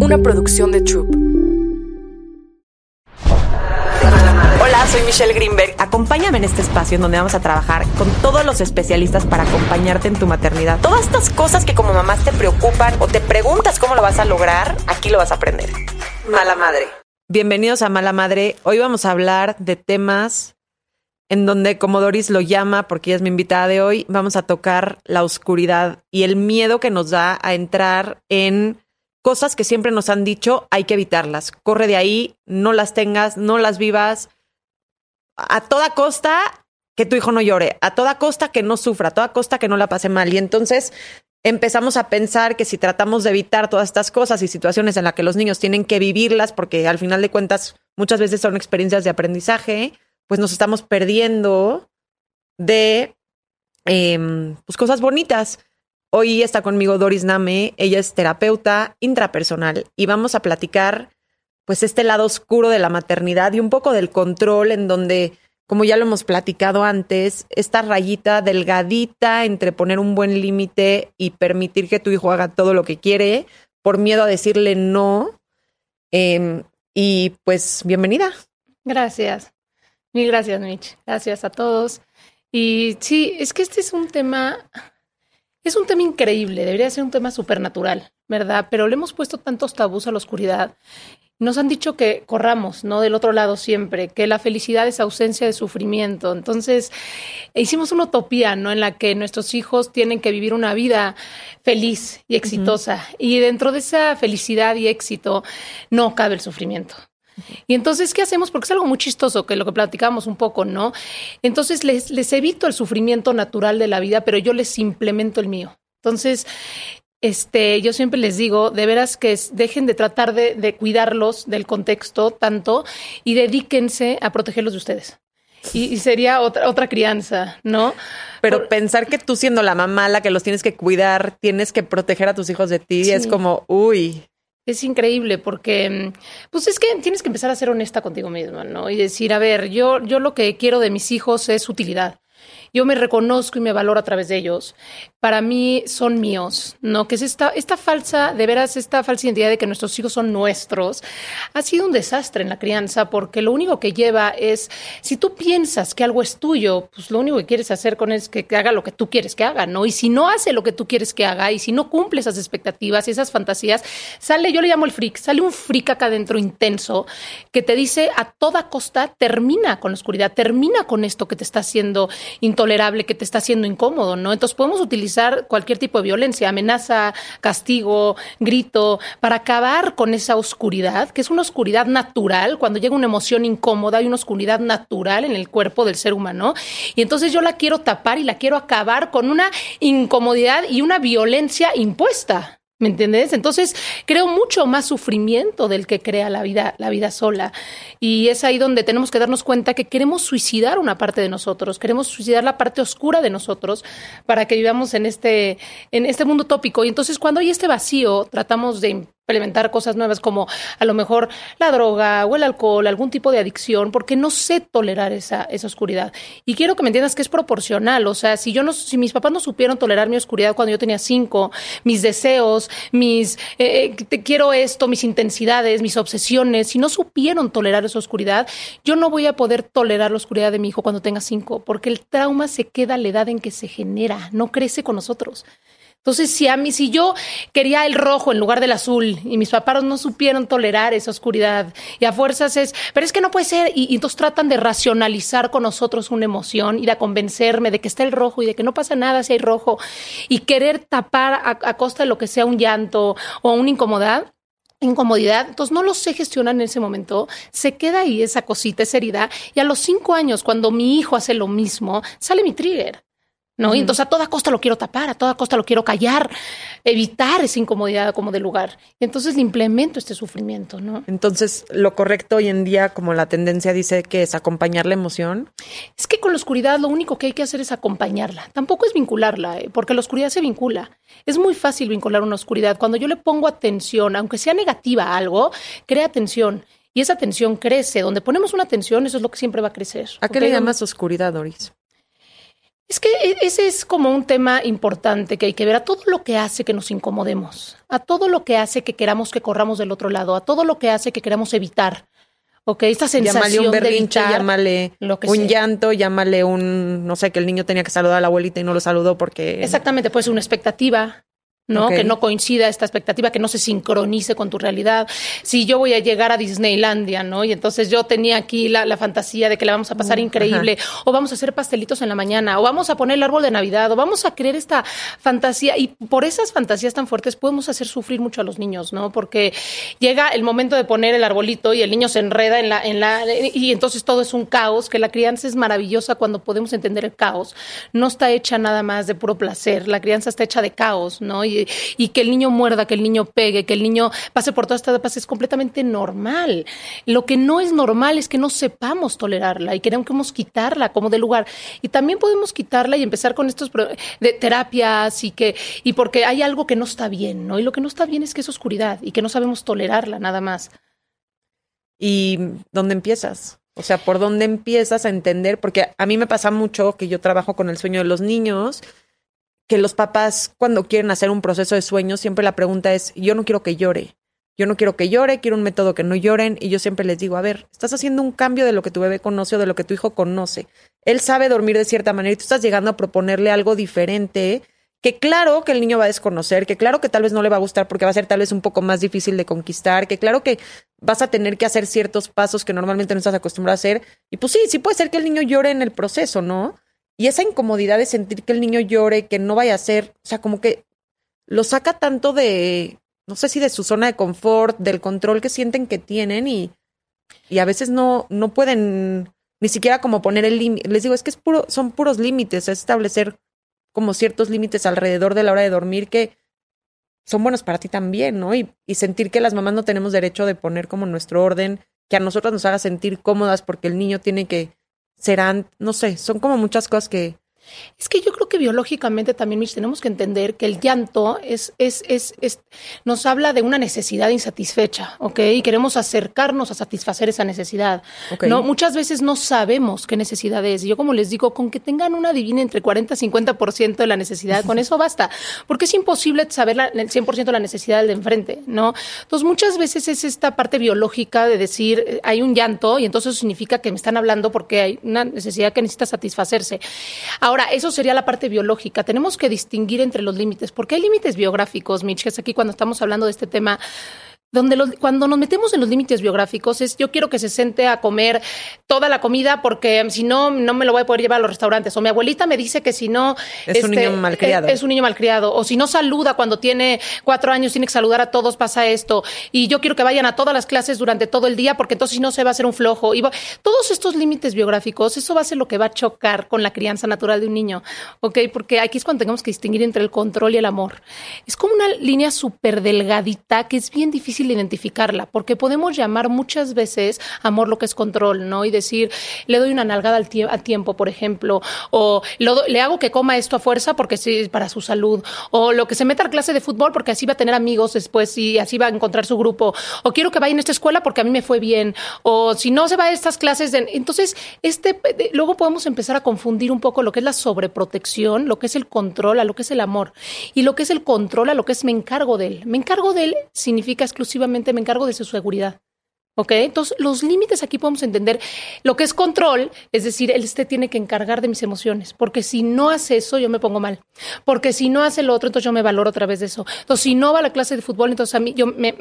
una producción de Troop. Hola, soy Michelle Greenberg. Acompáñame en este espacio en donde vamos a trabajar con todos los especialistas para acompañarte en tu maternidad. Todas estas cosas que como mamás te preocupan o te preguntas cómo lo vas a lograr, aquí lo vas a aprender. Mala madre. Bienvenidos a Mala Madre. Hoy vamos a hablar de temas en donde, como Doris lo llama, porque ella es mi invitada de hoy, vamos a tocar la oscuridad y el miedo que nos da a entrar en cosas que siempre nos han dicho, hay que evitarlas. Corre de ahí, no las tengas, no las vivas. A toda costa que tu hijo no llore, a toda costa que no sufra, a toda costa que no la pase mal. Y entonces empezamos a pensar que si tratamos de evitar todas estas cosas y situaciones en las que los niños tienen que vivirlas, porque al final de cuentas muchas veces son experiencias de aprendizaje, pues nos estamos perdiendo de em, pues cosas bonitas. Hoy está conmigo Doris Name, ella es terapeuta intrapersonal y vamos a platicar pues este lado oscuro de la maternidad y un poco del control en donde como ya lo hemos platicado antes, esta rayita delgadita entre poner un buen límite y permitir que tu hijo haga todo lo que quiere por miedo a decirle no. Em, y pues bienvenida. Gracias. Mil gracias, Mitch. Gracias a todos. Y sí, es que este es un tema, es un tema increíble, debería ser un tema supernatural, ¿verdad? Pero le hemos puesto tantos tabús a la oscuridad nos han dicho que corramos, ¿no? Del otro lado siempre, que la felicidad es ausencia de sufrimiento. Entonces, hicimos una utopía, ¿no? En la que nuestros hijos tienen que vivir una vida feliz y exitosa. Y dentro de esa felicidad y éxito no cabe el sufrimiento. Y entonces, ¿qué hacemos? Porque es algo muy chistoso, que lo que platicamos un poco, ¿no? Entonces, les, les evito el sufrimiento natural de la vida, pero yo les implemento el mío. Entonces, este, yo siempre les digo, de veras que dejen de tratar de, cuidarlos del contexto tanto y dedíquense a protegerlos de ustedes. Y, sería otra, otra crianza, ¿no? Pero pensar que tú siendo la mamá la que los tienes que cuidar, tienes que proteger a tus hijos de ti, es como, uy. Es increíble porque, pues es que tienes que empezar a ser honesta contigo misma, ¿no? Y decir, a ver, yo, yo lo que quiero de mis hijos es utilidad yo me reconozco y me valoro a través de ellos. Para mí son míos, ¿no? Que es esta, esta falsa, de veras, esta falsa identidad de que nuestros hijos son nuestros, ha sido un desastre en la crianza porque lo único que lleva es, si tú piensas que algo es tuyo, pues lo único que quieres hacer con él es que haga lo que tú quieres que haga, ¿no? Y si no hace lo que tú quieres que haga y si no cumple esas expectativas y esas fantasías, sale, yo le llamo el freak, sale un freak acá adentro intenso que te dice a toda costa, termina con la oscuridad, termina con esto que te está haciendo intolerable que te está haciendo incómodo, ¿no? Entonces podemos utilizar cualquier tipo de violencia, amenaza, castigo, grito, para acabar con esa oscuridad, que es una oscuridad natural, cuando llega una emoción incómoda, hay una oscuridad natural en el cuerpo del ser humano, y entonces yo la quiero tapar y la quiero acabar con una incomodidad y una violencia impuesta. ¿Me entiendes? Entonces creo mucho más sufrimiento del que crea la vida, la vida sola. Y es ahí donde tenemos que darnos cuenta que queremos suicidar una parte de nosotros, queremos suicidar la parte oscura de nosotros para que vivamos en este, en este mundo tópico. Y entonces cuando hay este vacío, tratamos de implementar cosas nuevas como a lo mejor la droga o el alcohol, algún tipo de adicción, porque no sé tolerar esa, esa oscuridad. Y quiero que me entiendas que es proporcional. O sea, si yo no, si mis papás no supieron tolerar mi oscuridad cuando yo tenía cinco, mis deseos, mis eh, eh, te quiero esto, mis intensidades, mis obsesiones, si no supieron tolerar esa oscuridad, yo no voy a poder tolerar la oscuridad de mi hijo cuando tenga cinco, porque el trauma se queda a la edad en que se genera, no crece con nosotros. Entonces, si a mí, si yo quería el rojo en lugar del azul y mis papás no supieron tolerar esa oscuridad y a fuerzas es, pero es que no puede ser, y, entonces tratan de racionalizar con nosotros una emoción y de convencerme de que está el rojo y de que no pasa nada si hay rojo y querer tapar a, a costa de lo que sea un llanto o una incomodidad incomodidad, entonces no lo sé gestionar en ese momento, se queda ahí esa cosita, esa herida, y a los cinco años, cuando mi hijo hace lo mismo, sale mi trigger. ¿No? Y entonces a toda costa lo quiero tapar, a toda costa lo quiero callar, evitar esa incomodidad como de lugar. Y entonces le implemento este sufrimiento, ¿no? Entonces, lo correcto hoy en día, como la tendencia dice que es acompañar la emoción. Es que con la oscuridad lo único que hay que hacer es acompañarla. Tampoco es vincularla, ¿eh? porque la oscuridad se vincula. Es muy fácil vincular una oscuridad. Cuando yo le pongo atención, aunque sea negativa a algo, crea atención. Y esa atención crece. Donde ponemos una atención, eso es lo que siempre va a crecer. ¿A qué le llamas oscuridad, Doris? Es que e, ese es como un tema importante que hay que ver a todo lo que hace que nos incomodemos, a todo lo que hace que queramos que corramos del otro lado, a todo lo que hace que queramos evitar. Ok, esta sensación llámale un berrinche, de evitar llámale lo que un sea. llanto, llámale un, no sé, que el niño tenía que saludar a la abuelita y no lo saludó porque... Exactamente, puede ser una expectativa, ¿no? Que no coincida esta expectativa, que no se sincronice con tu realidad. Si yo voy a llegar a Disneylandia, ¿no? Y entonces yo tenía aquí la, la fantasía de que la vamos a pasar increíble, o vamos a hacer pastelitos en la mañana, o vamos a poner el árbol de Navidad, o vamos a creer esta fantasía. Y por esas fantasías tan fuertes podemos hacer sufrir mucho a los niños, ¿no? Porque llega el momento de poner el arbolito y el niño se enreda en la, en la, y entonces todo es un caos, que la crianza es maravillosa cuando podemos entender el caos. No está hecha nada más de puro placer, la crianza está hecha de caos, ¿no? Y, y que el niño muerda, que el niño pegue, que el niño pase por todas estas etapas es completamente normal. Lo que no es normal es que no sepamos tolerarla y queremos quitarla como de lugar. Y también podemos quitarla y empezar con estos de terapias y que, y porque hay algo que no está bien, ¿no? Y lo que no está bien es que es oscuridad y que no sabemos tolerarla nada más. ¿Y dónde empiezas? O sea, ¿por dónde empiezas a entender? Porque a mí me pasa mucho que yo trabajo con el sueño de los niños, que los papás cuando quieren hacer un proceso de sueño, siempre la pregunta es, yo no quiero que llore. Yo no quiero que llore, quiero un método que no lloren. Y yo siempre les digo, a ver, estás haciendo un cambio de lo que tu bebé conoce o de lo que tu hijo conoce. Él sabe dormir de cierta manera y tú estás llegando a proponerle algo diferente que claro que el niño va a desconocer, que claro que tal vez no le va a gustar porque va a ser tal vez un poco más difícil de conquistar, que claro que vas a tener que hacer ciertos pasos que normalmente no estás acostumbrado a hacer. Y pues sí, sí puede ser que el niño llore en el proceso, ¿no? Y esa incomodidad de sentir que el niño llore, que no vaya a ser, o sea, como que lo saca tanto de, no sé si de su zona de confort, del control que sienten que tienen y, y a veces no, no pueden ni siquiera como poner el límite. Les digo, es que es puro, son puros límites, es establecer como ciertos límites alrededor de la hora de dormir que son buenos para ti también, ¿no? Y, y sentir que las mamás no tenemos derecho de poner como nuestro orden, que a nosotras nos haga sentir cómodas porque el niño tiene que ser, an- no sé, son como muchas cosas que, Es que yo creo que biológicamente también, Mitch, tenemos que entender que el llanto es, es, es, es- nos habla de una necesidad insatisfecha, ¿ok? Y queremos acercarnos a satisfacer esa necesidad. No, muchas veces no sabemos qué necesidad es. Y yo, como les digo, con que tengan una divina entre 40 y 50% de la necesidad, con eso basta. Porque es imposible saber la- el 100% de la necesidad del de enfrente, ¿no? Entonces, muchas veces es esta parte biológica de decir, eh, hay un llanto y entonces significa que me están hablando porque hay una necesidad que necesita satisfacerse. Ahora, eso sería la parte biológica. Tenemos que distinguir entre los límites, porque hay límites biográficos, Mitch, que es aquí cuando estamos hablando de este tema donde los- cuando nos metemos en los límites biográficos es yo quiero que se siente a comer toda la comida porque si no no me lo voy a poder llevar a los restaurantes. O mi abuelita me dice que si no Es un niño malcriado. es, es un niño malcriado. O si no saluda cuando tiene cuatro años tiene que saludar a todos pasa esto. Y yo quiero que vayan a todas las clases durante todo el día porque entonces si no se va a hacer un flojo. Y va- todos estos límites biográficos eso va a ser lo que va a chocar con la crianza natural de un niño ok porque aquí es cuando tenemos que distinguir entre el control y el amor. Es como una línea súper delgadita que es bien difícil de identificarla, porque podemos llamar muchas veces amor lo que es control, ¿no? Y decir, le doy una nalgada al tie- a tiempo, por ejemplo, o le hago que coma esto a fuerza porque sí, es para su salud, o lo que se meta a clase de fútbol porque así va a tener amigos después y así va a encontrar su grupo, o quiero que vaya en esta escuela porque a mí me fue bien, o si no se va a estas clases, entonces, este, luego podemos empezar a confundir un poco lo que es la sobreprotección, lo que es el control, a lo que es el amor, y lo que es el control, a lo que es me encargo de él. Me encargo de él significa exclusivamente me encargo de su seguridad. ¿Ok? Entonces, los límites aquí podemos entender lo que es control, es decir, él este tiene que encargar de mis emociones, porque si no hace eso, yo me pongo mal. Porque si no hace lo otro, entonces yo me valoro a través de eso. Entonces, si no va a la clase de fútbol, entonces a mí yo me,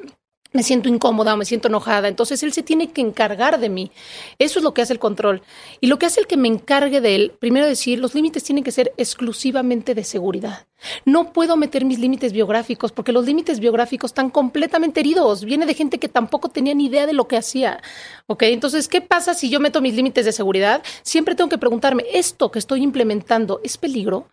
me siento incómoda o me siento enojada. Entonces él se tiene que encargar de mí. Eso es lo que hace el control. Y lo que hace el que me encargue de él, primero decir, los límites tienen que ser exclusivamente de seguridad. No puedo meter mis límites biográficos porque los límites biográficos están completamente heridos. Viene de gente que tampoco tenía ni idea de lo que hacía. ¿Ok? Entonces, ¿qué pasa si yo meto mis límites de seguridad? Siempre tengo que preguntarme, ¿esto que estoy implementando es peligro?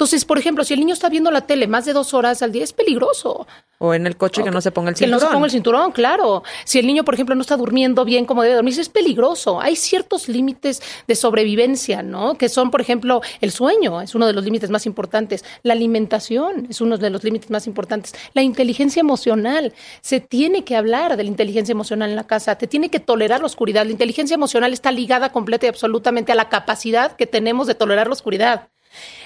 Entonces, por ejemplo, si el niño está viendo la tele más de dos horas al día, es peligroso. O en el coche que no se ponga el Que no cinturón. se ponga el cinturón, claro. Si el niño, por ejemplo, no está durmiendo bien como debe dormir, es peligroso. Hay ciertos límites de sobrevivencia, ¿no? Que son, por ejemplo, el sueño, es uno de los límites más importantes. La alimentación es uno de los límites más importantes. La inteligencia emocional. Se tiene que hablar de la inteligencia emocional en la casa. Te tiene que tolerar la oscuridad. La inteligencia emocional está ligada completa y absolutamente a la capacidad que tenemos de tolerar la oscuridad.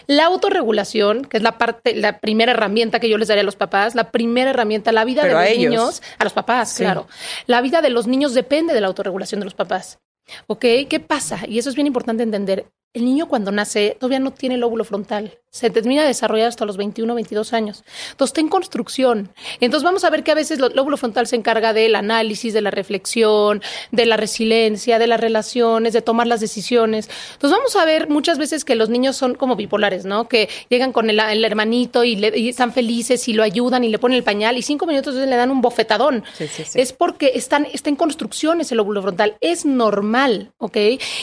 La autorregulación, que es la parte, la primera herramienta que yo les daría a los papás, la primera herramienta, la vida Pero de los niños, a los papás, Sí. claro. La vida de los niños depende de la autorregulación de los papás. ¿Ok? ¿Qué pasa? Y eso es bien importante entender. El niño cuando nace todavía no tiene el lóbulo frontal. Se termina de desarrollar hasta los 21, 22 años. Entonces está en construcción. Entonces vamos a ver que a veces el lóbulo frontal se encarga del análisis, de la reflexión, de la resiliencia, de las relaciones, de tomar las decisiones. Entonces vamos a ver muchas veces que los niños son como bipolares, ¿no? Que llegan con el, el hermanito y, le- y están felices y lo ayudan y le ponen el pañal y cinco minutos después le dan un bofetadón. Sí, sí, sí. Es porque están, está en construcción ese lóbulo frontal. Es normal, ¿ok?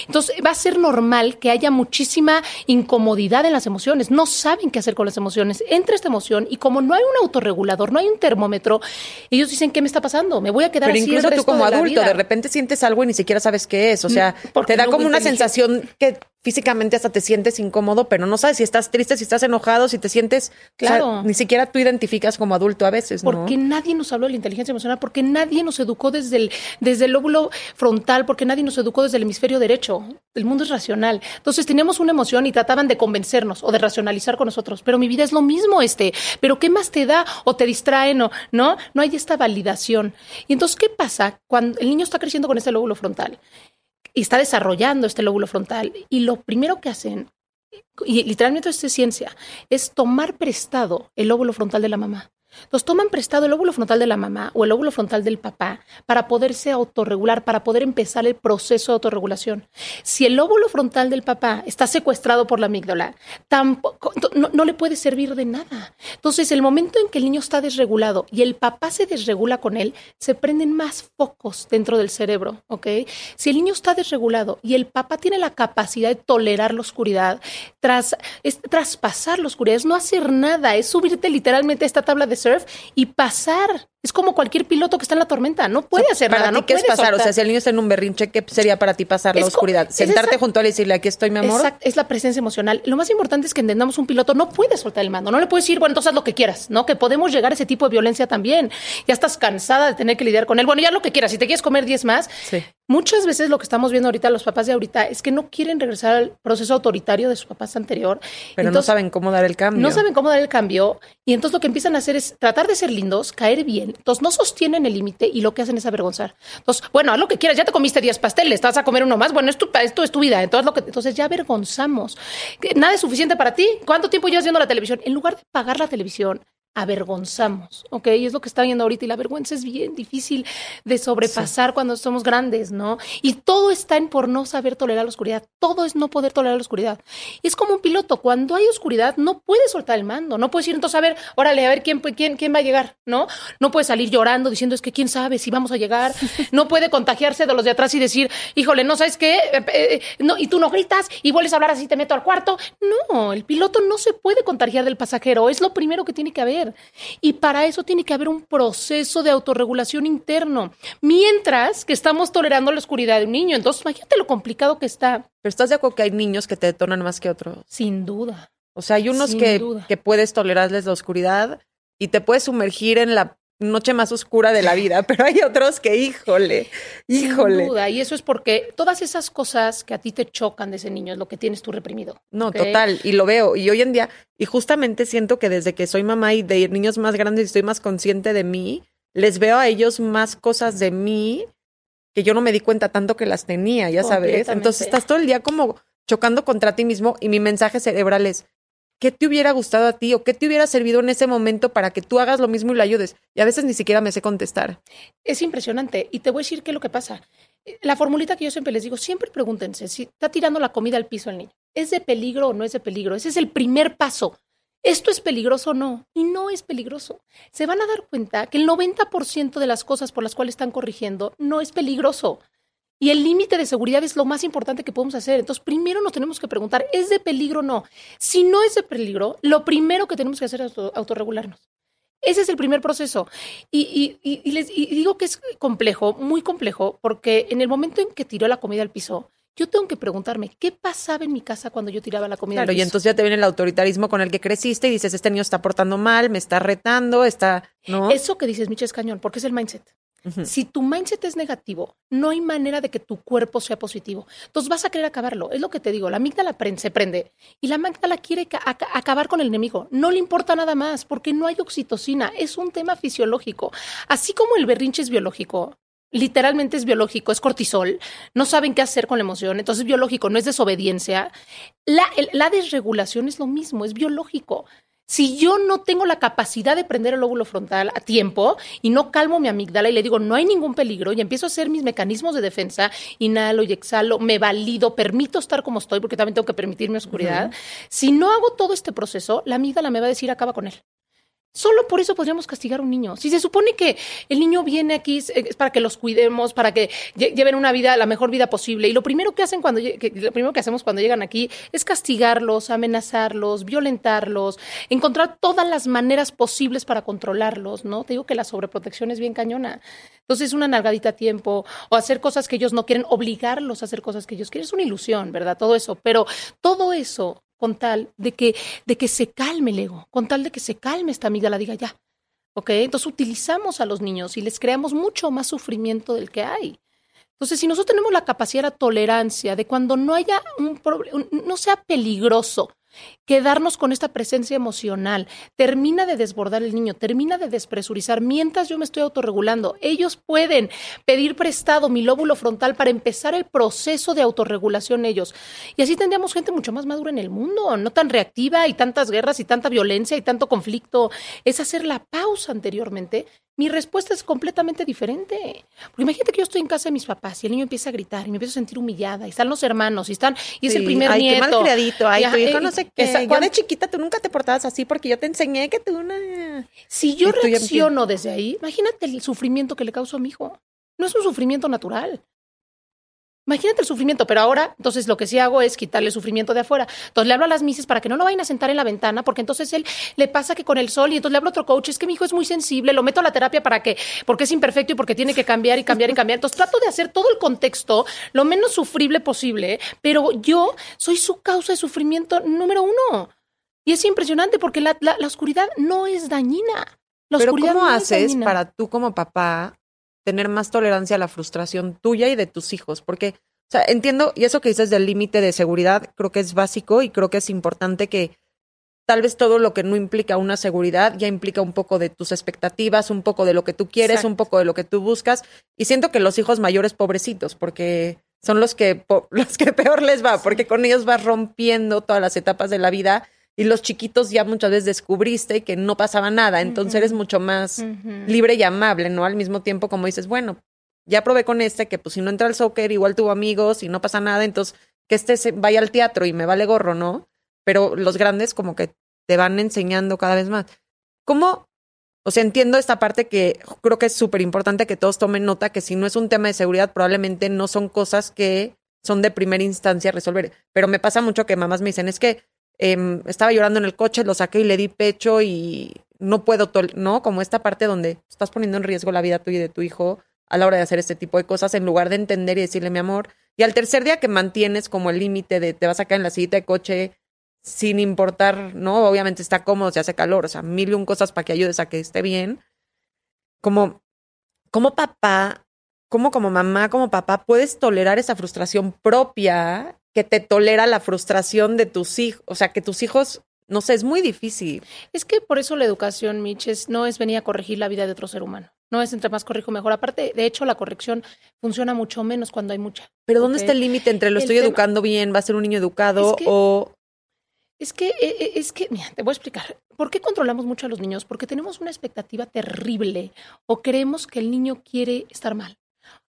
Entonces va a ser normal que haya muchísima incomodidad en las emociones. No saben qué hacer con las emociones. Entra esta emoción y como no hay un autorregulador, no hay un termómetro, ellos dicen, ¿qué me está pasando? Me voy a quedar Pero así el incluso tú resto como de la adulto, vida". de repente sientes algo y ni siquiera sabes qué es. O sea, porque te da no como una sensación que físicamente hasta te sientes incómodo, pero no sabes si estás triste, si estás enojado, si te sientes. o sea, Claro. ni siquiera tú identificas como adulto a veces, ¿no? Porque nadie nos habló de la inteligencia emocional, porque nadie nos educó desde el, desde el lóbulo frontal, porque nadie nos educó desde el hemisferio derecho. El mundo es racional. Entonces teníamos una emoción y trataban de convencernos o de racionalizar con nosotros. Pero mi vida es lo mismo, este. Pero ¿qué más te da? O te distraen o no. No hay esta validación. Y entonces, ¿qué pasa cuando el niño está creciendo con este lóbulo frontal? Y está desarrollando este lóbulo frontal. Y lo primero que hacen y literalmente es ciencia, es tomar prestado el lóbulo frontal de la mamá. Entonces toman prestado el lóbulo frontal de la mamá o el lóbulo frontal del papá para poderse autorregular, para poder empezar el proceso de autorregulación. Si el lóbulo frontal del papá está secuestrado por la amígdala, tampoco, no, le puede servir de nada. Entonces, el momento en que el niño está desregulado y el papá se desregula con él, se prenden más focos dentro del cerebro, ¿ok? Si el niño está desregulado y el papá tiene la capacidad de tolerar la oscuridad, traspasar la oscuridad, es no hacer nada, es subirte literalmente a esta tabla de surf y pasar. Es como cualquier piloto que está en la tormenta, no puede hacer para nada, ti, no ¿qué es pasar? O sea, si el niño está en un berrinche, ¿qué sería para ti pasar la Es oscuridad? Sentarte esa- junto a él y decirle, aquí estoy, mi amor. Es la presencia emocional. Lo más importante es que entendamos un piloto no puede soltar el mando, no le puedes decir, bueno, entonces haz lo que quieras, ¿no? Que podemos llegar a ese tipo de violencia también. Ya estás cansada de tener que lidiar con él. Bueno, ya lo que quieras, si te quieres comer 10 más. Sí. Muchas veces lo que estamos viendo ahorita, los papás de ahorita, es que no quieren regresar al proceso autoritario de sus papás anterior. Pero no saben cómo dar el cambio. no saben cómo dar el cambio y entonces lo que empiezan a hacer es tratar de ser lindos, caer bien. Entonces no sostienen el límite y lo que hacen es avergonzar. Entonces, bueno, haz lo que quieras, ya te comiste 10 pasteles, te vas a comer uno más, bueno, esto es tu vida. Entonces, lo que, entonces ya avergonzamos. Nada es suficiente para ti. ¿Cuánto tiempo llevas viendo la televisión? En lugar de pagar la televisión, avergonzamos, ¿ok? Y es lo que está viendo ahorita y la vergüenza es bien difícil de sobrepasar cuando somos grandes, ¿no? Y todo está en por no saber tolerar la oscuridad, todo es no poder tolerar la oscuridad. Es como un piloto, cuando hay oscuridad no puede soltar el mando, no puedes ir entonces a ver, órale, a ver quién, quién, quién va a llegar, ¿no? No puede salir llorando diciendo es que quién sabe si vamos a llegar, no puede contagiarse de los de atrás y decir, híjole, no sabes qué, Eh, eh, no, y tú no gritas y vuelves a hablar así, te meto al cuarto. No, el piloto no se puede contagiar del pasajero, es lo primero que tiene que haber. Y para eso tiene que haber un proceso de autorregulación interno, mientras que estamos tolerando la oscuridad de un niño. Entonces, imagínate lo complicado que está, Pero estás de acuerdo que hay niños que te detonan más que otros. sin duda. O sea, hay unos Sin que, duda. que puedes tolerarles la oscuridad y te puedes sumergir en la noche más oscura de la vida, pero hay otros que, híjole, híjole. Sin duda. Y eso es porque todas esas cosas que a ti te chocan de ese niño es lo que tienes tú reprimido. No, total, y lo veo. Y hoy en día, y justamente siento que desde que soy mamá y de niños más grandes y estoy más consciente de mí, les veo a ellos más cosas de mí que yo no me di cuenta tanto que las tenía, ya sabes. Entonces estás todo el día como chocando contra ti mismo y mi mensaje cerebral es, ¿qué te hubiera gustado a ti o qué te hubiera servido en ese momento para que tú hagas lo mismo y lo ayudes? Y a veces ni siquiera me sé contestar. Es impresionante. Y te voy a decir qué es lo que pasa. La formulita que yo siempre les digo, siempre pregúntense si está tirando la comida al piso el niño. ¿Es de peligro o no es de peligro? Ese es el primer paso. ¿Esto es peligroso o no? Y no es peligroso. Se van a dar cuenta que el 90% de las cosas por las cuales están corrigiendo no es peligroso. Y el límite de seguridad es lo más importante que podemos hacer. Entonces, primero nos tenemos que preguntar, ¿es de peligro o no? Si no es de peligro, lo primero que tenemos que hacer es auto- autorregularnos. Ese es el primer proceso. Y, y- y- y les y digo que es complejo, muy complejo, porque en el momento en que tiró la comida al piso, yo tengo que preguntarme, ¿qué pasaba en mi casa cuando yo tiraba la comida Claro, al y piso? entonces ya te viene el autoritarismo con el que creciste y dices, este niño está portando mal, me está retando, está, ¿no? Eso que dices, Micha, es cañón, porque es el mindset. Si tu mindset es negativo, no hay manera de que tu cuerpo sea positivo. Entonces vas a querer acabarlo. Es lo que te digo, la amígdala se prende y la amígdala quiere acabar con el enemigo. No le importa nada más porque no hay oxitocina. Es un tema fisiológico. Así como el berrinche es biológico, literalmente es biológico, es cortisol, no saben qué hacer con la emoción, entonces es biológico, no es desobediencia. La, la desregulación es lo mismo, es biológico. Si yo no tengo la capacidad de prender el lóbulo frontal a tiempo y no calmo mi amígdala y le digo no hay ningún peligro y empiezo a hacer mis mecanismos de defensa, inhalo y exhalo, me valido, permito estar como estoy porque también tengo que permitirme oscuridad. Si no hago todo este proceso, la amígdala me va a decir acaba con él. Solo por eso podríamos castigar a un niño. Si se supone que el niño viene aquí es para que los cuidemos, para que lleven una vida, la mejor vida posible, y lo primero que hacen cuando lo primero que hacemos cuando llegan aquí es castigarlos, amenazarlos, violentarlos, encontrar todas las maneras posibles para controlarlos, ¿no? Te digo que la sobreprotección es bien cañona. Entonces, una nalgadita a tiempo o hacer cosas que ellos no quieren, obligarlos a hacer cosas que ellos quieren, es una ilusión, ¿verdad? Todo eso, pero todo eso con tal de que, de que se calme el ego, con tal de que se calme esta amiga, la diga ya. ¿Ok? Entonces utilizamos a los niños y les creamos mucho más sufrimiento del que hay. Entonces, si nosotros tenemos la capacidad, la tolerancia de cuando no haya un problema, no sea peligroso, Quedarnos con esta presencia emocional termina de desbordar el niño, termina de despresurizar. Mientras yo me estoy autorregulando, ellos pueden pedir prestado mi lóbulo frontal para empezar el proceso de autorregulación ellos. Y así tendríamos gente mucho más madura en el mundo, no tan reactiva y tantas guerras y tanta violencia y tanto conflicto. Es hacer la pausa anteriormente mi respuesta es completamente diferente. Porque imagínate que yo estoy en casa de mis papás y el niño empieza a gritar y me empiezo a sentir humillada y están los hermanos y están y es el primer ay, nieto. Qué mal criadito, ay, tu hijo no sé qué. Yo de chiquita tú nunca te portabas así porque yo te enseñé que tú una Si yo reacciono desde ahí, imagínate el sufrimiento que le causo a mi hijo. No es un sufrimiento natural. Imagínate el sufrimiento, pero ahora, entonces lo que sí hago es quitarle el sufrimiento de afuera. Entonces le hablo a las mises para que no lo vayan a sentar en la ventana, porque entonces él le pasa que con el sol, y entonces le hablo a otro coach, es que mi hijo es muy sensible, lo meto a la terapia para que, porque es imperfecto y porque tiene que cambiar y cambiar y cambiar. Entonces trato de hacer todo el contexto lo menos sufrible posible, pero yo soy su causa de sufrimiento número uno. Y es impresionante porque la, la, oscuridad no es dañina. La pero ¿cómo haces para tú como papá tener más tolerancia a la frustración tuya y de tus hijos, porque, o sea, entiendo, y eso que dices del límite de seguridad, creo que es básico y creo que es importante que tal vez todo lo que no implica una seguridad ya implica un poco de tus expectativas, un poco de lo que tú quieres, un poco de lo que tú buscas, y siento que los hijos mayores pobrecitos, porque son los que, los que peor les va, porque con ellos vas rompiendo todas las etapas de la vida y los chiquitos ya muchas veces descubriste que no pasaba nada, entonces eres mucho más libre y amable, ¿no? Al mismo tiempo como dices, bueno, ya probé con este que pues si no entra al soccer igual tuvo amigos y no pasa nada, entonces que este se vaya al teatro y me vale gorro, ¿no? Pero los grandes como que te van enseñando cada vez más. ¿Cómo? O sea, entiendo esta parte que creo que es súper importante que todos tomen nota que si no es un tema de seguridad, probablemente no son cosas que son de primera instancia resolver. Pero me pasa mucho que mamás me dicen, es que Em, estaba llorando en el coche, lo saqué y le di pecho y no puedo, ¿no? Como esta parte donde estás poniendo en riesgo la vida tuya y de tu hijo a la hora de hacer este tipo de cosas, en lugar de entender y decirle mi amor. Y al tercer día que mantienes como el límite de te vas a caer en la silla de coche sin importar, ¿no? Obviamente está cómodo, se hace calor, o sea, mil y un cosas para que ayudes a que esté bien. Como, como papá, como como mamá, como papá, puedes tolerar esa frustración propia que te tolera la frustración de tus hijos, o sea, que tus hijos, no sé, es muy difícil. Es que por eso la educación, Mitch, no es venir a corregir la vida de otro ser humano. No es entre más corrijo mejor. Aparte, de hecho, la corrección funciona mucho menos cuando hay mucha. Pero ¿dónde está el límite entre lo estoy educando bien, va a ser un niño educado o... Es que, e, e, es que, mira, te voy a explicar. ¿Por qué controlamos mucho a los niños? Porque tenemos una expectativa terrible o creemos que el niño quiere estar mal.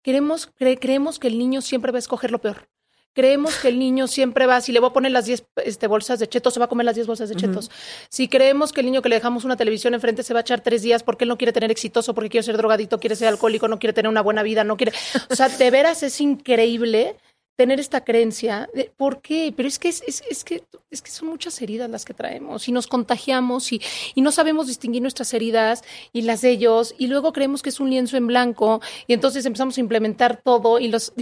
Queremos, creemos que el niño siempre va a escoger lo peor creemos que el niño siempre va, si le voy a poner las 10 este, bolsas de chetos, se va a comer las 10 bolsas de chetos. Si creemos que el niño que le dejamos una televisión enfrente se va a echar tres días porque él no quiere tener exitoso, porque quiere ser drogadito, quiere ser alcohólico, no quiere tener una buena vida, no quiere... O sea, de veras es increíble tener esta creencia. De, ¿Por qué? Pero es que, es, es, que, es que son muchas heridas las que traemos y nos contagiamos y, y, no sabemos distinguir nuestras heridas y las de ellos y luego creemos que es un lienzo en blanco y entonces empezamos a implementar todo y, los,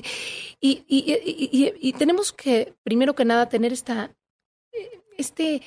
y, y, y tenemos que, primero que nada, tener esta, este,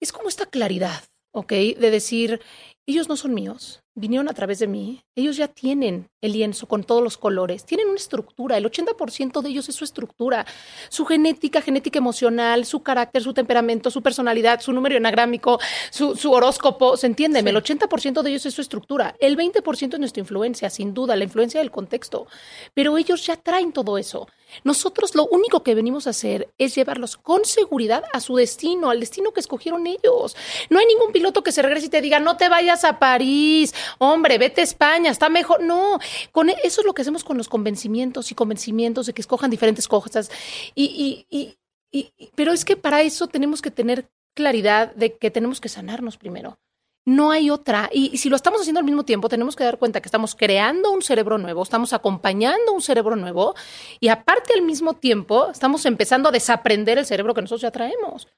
es como esta claridad, ¿ok? De decir, ellos no son míos, vinieron a través de mí, ellos ya tienen el lienzo con todos los colores, tienen una estructura, el 80% de ellos es su estructura, su genética, genética emocional, su carácter, su temperamento, su personalidad, su número anagrámico, su, su horóscopo, ¿se entiende? El 80% de ellos es su estructura, el 20% es nuestra influencia, sin duda, la influencia del contexto, pero ellos ya traen todo eso. Nosotros lo único que venimos a hacer es llevarlos con seguridad a su destino, al destino que escogieron ellos. No hay ningún piloto que se regrese y te diga, no te vayas a París, hombre, vete a España, está mejor. No, con e, eso es lo que hacemos con los convencimientos y convencimientos de que escojan diferentes cosas. Y, y, y, pero es que para eso tenemos que tener claridad de que tenemos que sanarnos primero. No hay otra. Y, si lo estamos haciendo al mismo tiempo, tenemos que dar cuenta que estamos creando un cerebro nuevo, estamos acompañando un cerebro nuevo y aparte al mismo tiempo estamos empezando a desaprender el cerebro que nosotros ya traemos.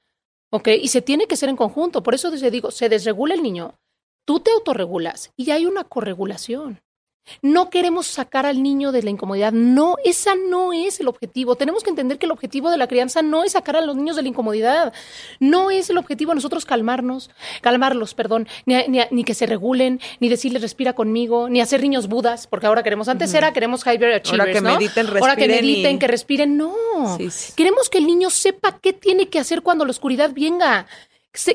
¿Ok? Y se tiene que hacer en conjunto. Por eso te digo, se desregula el niño, tú te autorregulas y hay una corregulación. No queremos sacar al niño de la incomodidad. No, esa no es el objetivo. Tenemos que entender que el objetivo de la crianza no es sacar a los niños de la incomodidad. No es el objetivo nosotros calmarnos, calmarlos, perdón, ni, que se regulen, ni decirles respira conmigo, ni hacer niños budas, porque ahora queremos, antes era queremos higher achievers, ahora que mediten, respiren Ahora que mediten, que respiren. No. Queremos que el niño sepa qué tiene que hacer cuando la oscuridad venga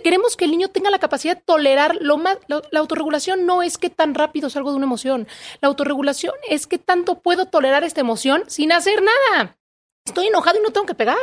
queremos que el niño tenga la capacidad de tolerar lo más. La, autorregulación no es que tan rápido salgo de una emoción. La autorregulación es que tanto puedo tolerar esta emoción sin hacer nada. Estoy enojado y no tengo que pegar.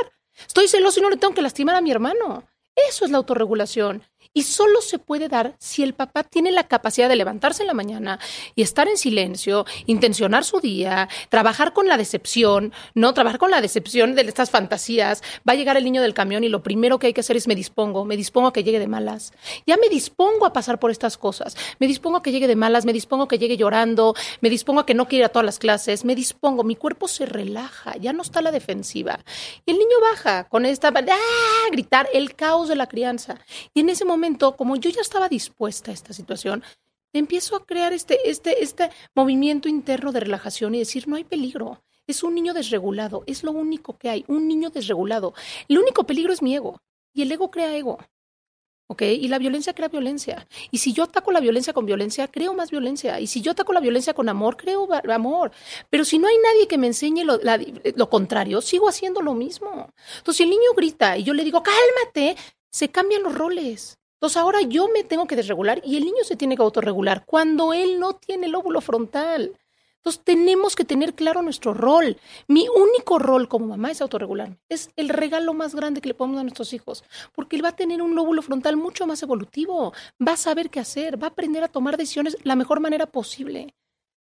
Estoy celoso y no le tengo que lastimar a mi hermano. Eso es la autorregulación. Y solo se puede dar si el papá tiene la capacidad de levantarse en la mañana y estar en silencio, intencionar su día, trabajar con la decepción, no trabajar con la decepción de estas fantasías. Va a llegar el niño del camión y lo primero que hay que hacer es me dispongo, me dispongo a que llegue de malas. Ya me dispongo a pasar por estas cosas. Me dispongo a que llegue de malas, me dispongo a que llegue llorando, me dispongo a que no quiera a todas las clases, me dispongo, mi cuerpo se relaja, ya no está la defensiva. Y el niño baja con esta, ¡ah! gritar el caos de la crianza. Y en ese momento como yo ya estaba dispuesta a esta situación, empiezo a crear este, este, este movimiento interno de relajación y decir, no hay peligro. Es un niño desregulado, es lo único que hay, un niño desregulado. El único peligro es mi ego y el ego crea ego. ¿Ok? Y la violencia crea violencia. Y si yo ataco la violencia con violencia, creo más violencia. Y si yo ataco la violencia con amor, creo amor. Pero si no hay nadie que me enseñe lo, lo contrario, sigo haciendo lo mismo. Entonces, si el niño grita y yo le digo, cálmate, se cambian los roles. Entonces ahora yo me tengo que desregular y el niño se tiene que autorregular cuando él no tiene el óvulo frontal. Entonces tenemos que tener claro nuestro rol. Mi único rol como mamá es autorregularme. Es el regalo más grande que le podemos dar a nuestros hijos, porque él va a tener un lóbulo frontal mucho más evolutivo, va a saber qué hacer, va a aprender a tomar decisiones la mejor manera posible.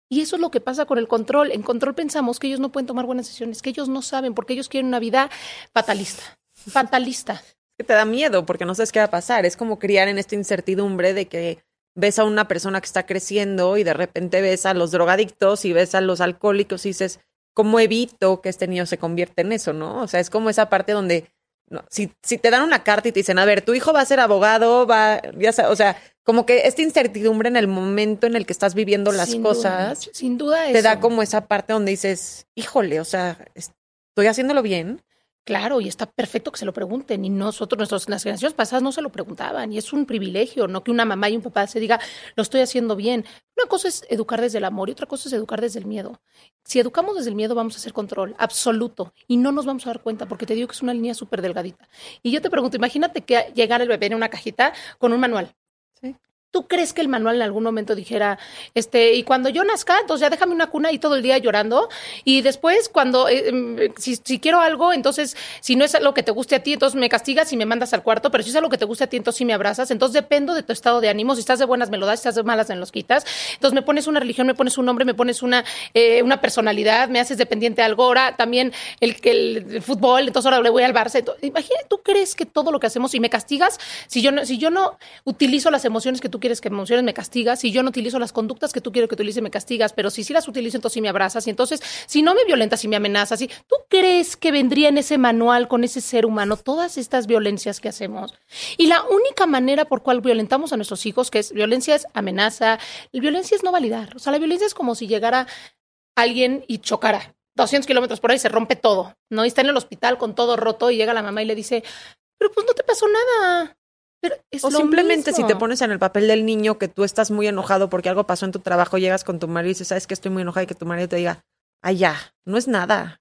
Y eso es lo que pasa con el control. En control pensamos que ellos no pueden tomar buenas decisiones, que ellos no saben, porque ellos quieren una vida fatalista. Fatalista que te da miedo porque no sabes qué va a pasar. Es como criar en esta incertidumbre de que ves a una persona que está creciendo y de repente ves a los drogadictos y ves a los alcohólicos y dices, ¿cómo evito que este niño se convierta en eso, no? O sea, es como esa parte donde no, si, si te dan una carta y te dicen, a ver, tu hijo va a ser abogado, va, ya o sea, como que esta incertidumbre en el momento en el que estás viviendo las cosas, sin duda, te da como esa parte donde dices, híjole, o sea, estoy haciéndolo bien. Claro, y está perfecto que se lo pregunten. Y nosotros, nuestras, las generaciones pasadas no se lo preguntaban. Y es un privilegio, no que una mamá y un papá se diga, lo estoy haciendo bien. Una cosa es educar desde el amor y otra cosa es educar desde el miedo. Si educamos desde el miedo, vamos a hacer control absoluto y no nos vamos a dar cuenta porque te digo que es una línea súper delgadita. Y yo te pregunto, imagínate que llegara el bebé en una cajita con un manual. Sí. ¿Tú crees que el manual en algún momento dijera, este, y cuando yo nazca, entonces ya déjame una cuna y todo el día llorando? Y después, cuando, eh, em, si, quiero algo, entonces, si no es algo que te guste a ti, entonces me castigas y me mandas al cuarto, pero si es algo que te guste a ti, entonces sí me abrazas. Entonces dependo de tu estado de ánimo. Si estás de buenas me lo das, si estás de malas me los quitas. Entonces me pones una religión, me pones un nombre, me pones una, eh, una personalidad, me haces dependiente de algo. Ahora también el, el, el fútbol, entonces ahora le voy al Barça. Imagínate, ¿tú crees que todo lo que hacemos y me castigas si yo no, si yo no utilizo las emociones que tú quieres que emociones, me castigas. Si yo no utilizo las conductas que tú quieres que utilice, me castigas. Pero si sí las utilizo, entonces sí me abrazas. Y entonces, si no me violentas y me amenazas, y ¿tú crees que vendría en ese manual con ese ser humano todas estas violencias que hacemos? Y la única manera por cual violentamos a nuestros hijos, que es violencia es amenaza, violencia es no validar. O sea, la violencia es como si llegara alguien y chocara. 200 kilómetros por ahí se rompe todo, ¿no? Y está en el hospital con todo roto y llega la mamá y le dice, pero pues no te pasó nada Pero es O lo simplemente si te pones en el papel del niño que tú estás muy enojado porque algo pasó en tu trabajo, llegas con tu marido y dices, sabes que estoy muy enojada y que tu marido te diga, ay ya, no es nada.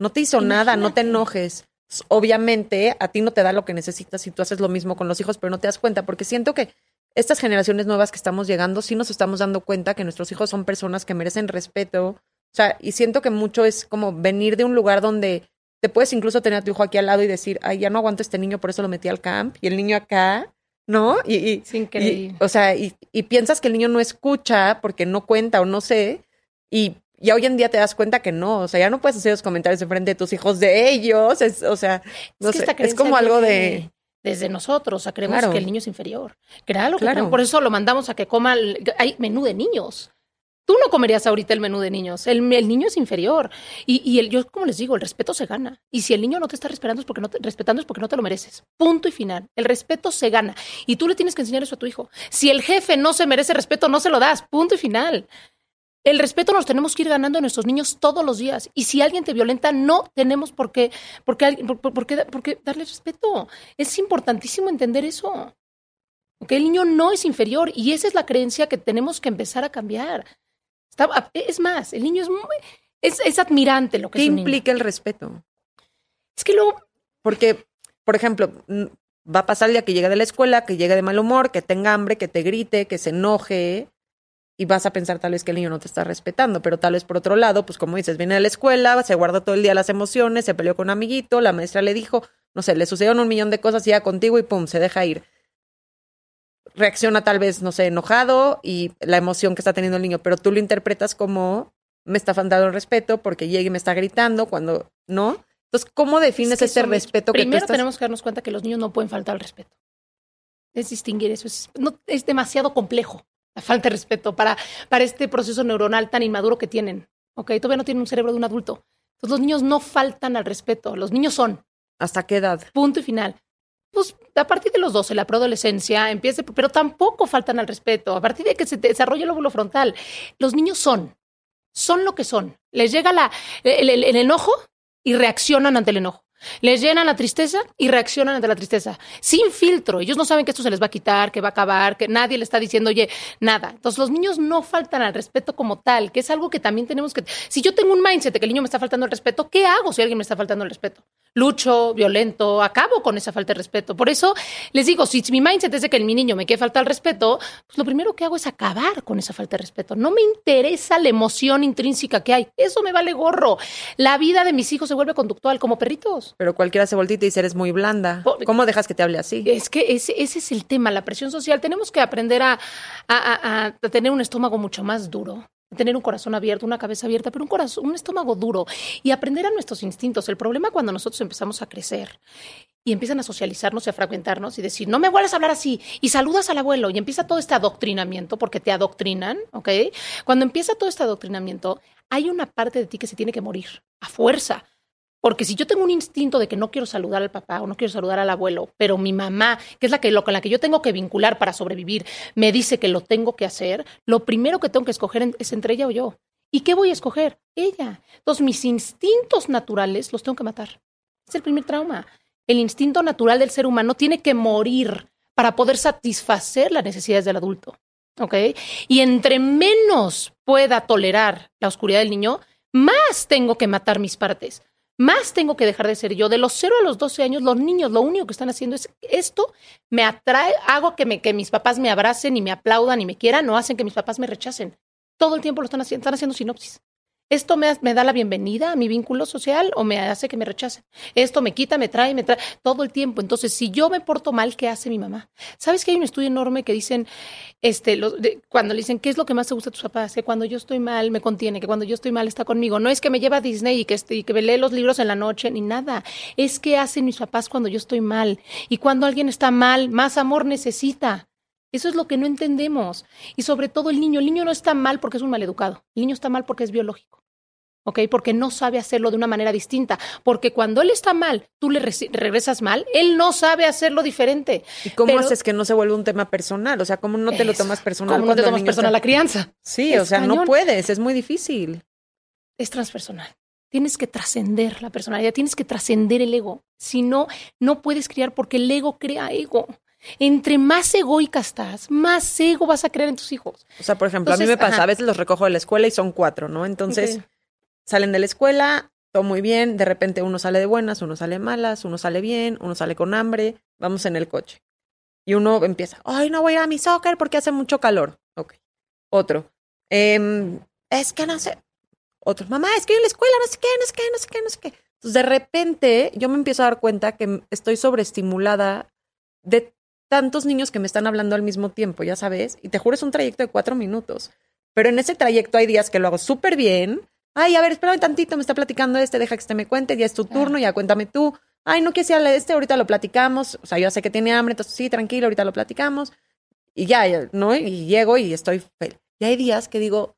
No te hizo nada, no te enojes. Obviamente a ti no te da lo que necesitas y tú haces lo mismo con los hijos, pero no te das cuenta porque siento que estas generaciones nuevas que estamos llegando sí nos estamos dando cuenta que nuestros hijos son personas que merecen respeto. O sea, y siento que mucho es como venir de un lugar donde te puedes incluso tener a tu hijo aquí al lado y decir, ay, ya no aguanto a este niño, por eso lo metí al camp, y el niño acá, ¿no? Y, y- Es increíble. y, o sea, y, y piensas que el niño no escucha porque no cuenta o no sé, y ya hoy en día te das cuenta que no, o sea, ya no puedes hacer los comentarios enfrente de tus hijos de ellos, es, o sea, no sé, es creencia como algo de... Desde nosotros, o sea, creemos Claro. que el niño es inferior. Claro, que Claro. por eso lo mandamos a que coma. el- hay menú de niños. Tú no comerías ahorita el menú de niños. El, niño es inferior. Y, el, yo, como les digo, el respeto se gana. Y si el niño no te está respetando es porque no te, respetando es porque no te lo mereces. Punto y final. El respeto se gana. Y tú le tienes que enseñar eso a tu hijo. Si el jefe no se merece respeto, no se lo das. Punto y final. El respeto nos tenemos que ir ganando a nuestros niños todos los días. Y si alguien te violenta, no tenemos por qué- por qué darle respeto. Es importantísimo entender eso. Que el niño no es inferior y esa es la creencia que tenemos que empezar a cambiar. Está- es más, el niño es, muy- es, es admirante lo que ¿Qué es un niño. implica el respeto? Es que luego Porque, por ejemplo, va a pasar el día que llegue de la escuela, que llegue de mal humor, que tenga hambre, que te grite, que se enoje, y vas a pensar tal vez que el niño no te está respetando, pero tal vez por otro lado, pues como dices, viene de la escuela, se guarda todo el día las emociones, se peleó con un amiguito, la maestra le dijo, no sé, le sucedieron un millón de cosas y ya contigo y pum, se deja ir. Reacciona tal vez, no sé, enojado y la emoción que está teniendo el niño, pero tú lo interpretas como me está faltando el respeto porque llega y me está gritando cuando no. Entonces, ¿cómo defines Es que ese son- respeto que tú Primero estás- tenemos que darnos cuenta que los niños no pueden faltar al respeto. Es distinguir eso. Es, no, es demasiado complejo la falta de respeto para, para este proceso neuronal tan inmaduro que tienen. ¿ok? Todavía no tienen un cerebro de un adulto. Entonces los niños no faltan al respeto. Los niños son. ¿Hasta qué edad? Punto y final. Pues a partir de los 12, la preadolescencia empieza, pero tampoco faltan al respeto. A partir de que se desarrolla el óvulo frontal, los niños son, son lo que son. Les llega el, enojo y reaccionan ante el enojo. Les llena la tristeza y reaccionan ante la tristeza, sin filtro. Ellos no saben que esto se les va a quitar, que va a acabar, que nadie le está diciendo, oye, nada. Entonces los niños no faltan al respeto como tal, que es algo que también tenemos que... Si yo tengo un mindset de que el niño me está faltando el respeto, ¿qué hago si alguien me está faltando el respeto? Lucho, violento, acabo con esa falta de respeto. Por eso les digo, si mi mindset es de que mi niño me quiere faltar el respeto, pues lo primero que hago es acabar con esa falta de respeto. No me interesa la emoción intrínseca que hay. Eso me vale gorro. La vida de mis hijos se vuelve conductual como perritos. Pero cualquiera se voltea y dice, eres muy blanda. ¿Cómo dejas que te hable así? Es que ese, ese es el tema, la presión social. Tenemos que aprender a, a- a- a tener un estómago mucho más duro, tener un corazón abierto, una cabeza abierta, pero un corazón, un estómago duro y aprender a nuestros instintos. El problema cuando nosotros empezamos a crecer y empiezan a socializarnos y a fragmentarnos y decir, no me vuelvas a hablar así y saludas al abuelo y empieza todo este adoctrinamiento porque te adoctrinan, ¿ok? Cuando empieza todo este adoctrinamiento, hay una parte de ti que se tiene que morir a fuerza. Porque si yo tengo un instinto de que no quiero saludar al papá o no quiero saludar al abuelo, pero mi mamá, que es la que lo con la que yo tengo que vincular para sobrevivir, me dice que lo tengo que hacer, lo primero que tengo que escoger es entre ella o yo. ¿Y qué voy a escoger? Ella. Entonces mis instintos naturales los tengo que matar. Es el primer trauma. El instinto natural del ser humano tiene que morir para poder satisfacer las necesidades del adulto. ¿Ok? Y entre menos pueda tolerar la oscuridad del niño, más tengo que matar mis partes más tengo que dejar de ser yo. De los 0 a los 12 años, los niños lo único que están haciendo es esto me atrae, hago que, me, que mis papás me abracen y me aplaudan y me quieran, no hacen que mis papás me rechacen. Todo el tiempo lo están haciendo, están haciendo sinopsis. Esto me, me da la bienvenida a mi vínculo social o me hace que me rechacen. Esto me quita, me trae, me trae todo el tiempo. Entonces, si yo me porto mal, ¿qué hace mi mamá? ¿Sabes que hay un estudio enorme que dicen, este, los- de- cuando le dicen, ¿qué es lo que más te gusta a tus papás? Que cuando yo estoy mal me contiene, que cuando yo estoy mal está conmigo. No es que me lleva a Disney y que, este, y que me lee los libros en la noche, ni nada. Es que hacen mis papás cuando yo estoy mal. Y cuando alguien está mal, más amor necesita. Eso es lo que no entendemos. Y sobre todo el niño. El niño no está mal porque es un maleducado. El niño está mal porque es biológico. ¿Ok? Porque no sabe hacerlo de una manera distinta. Porque cuando él está mal, tú le regresas mal, él no sabe hacerlo diferente. ¿Y cómo pero- haces que no se vuelva un tema personal? O sea, ¿cómo no te lo tomas personal? ¿Cómo no te tomas personal está- la crianza? Sí, Es o sea, no puedes, es muy difícil. es transpersonal. Tienes que trascender la personalidad, tienes que trascender el ego. Si no, no puedes criar porque el ego crea ego. Entre más egoica estás, más ego vas a creer en tus hijos. O sea, por ejemplo, a mí me pasa, ajá. a veces los recojo de la escuela y son cuatro, ¿no? Entonces salen de la escuela, todo muy bien, de repente uno sale de buenas, uno sale malas, uno sale bien, uno sale con hambre, vamos en el coche. Y uno empieza, ay, no voy a ir a mi soccer porque hace mucho calor. Ok. Otro, "Em, es que no sé. Otro, mamá, es que en la escuela no sé qué, no sé qué, no sé qué, no sé qué. Entonces, de repente, yo me empiezo a dar cuenta que estoy sobreestimulada de tantos niños que me están hablando al mismo tiempo, ya sabes. Y te juro, es un trayecto de cuatro minutos. Pero en ese trayecto hay días que lo hago súper bien. Ay, a ver, espérame tantito, me está platicando este, deja que este me cuente, ya es tu turno, ya cuéntame tú. Ay, no quieres ir a este, ahorita lo platicamos. O sea, yo sé que tiene hambre, entonces sí, tranquilo, ahorita lo platicamos. Y ya, ya, ¿no? Y llego y estoy feliz. Y hay días que digo,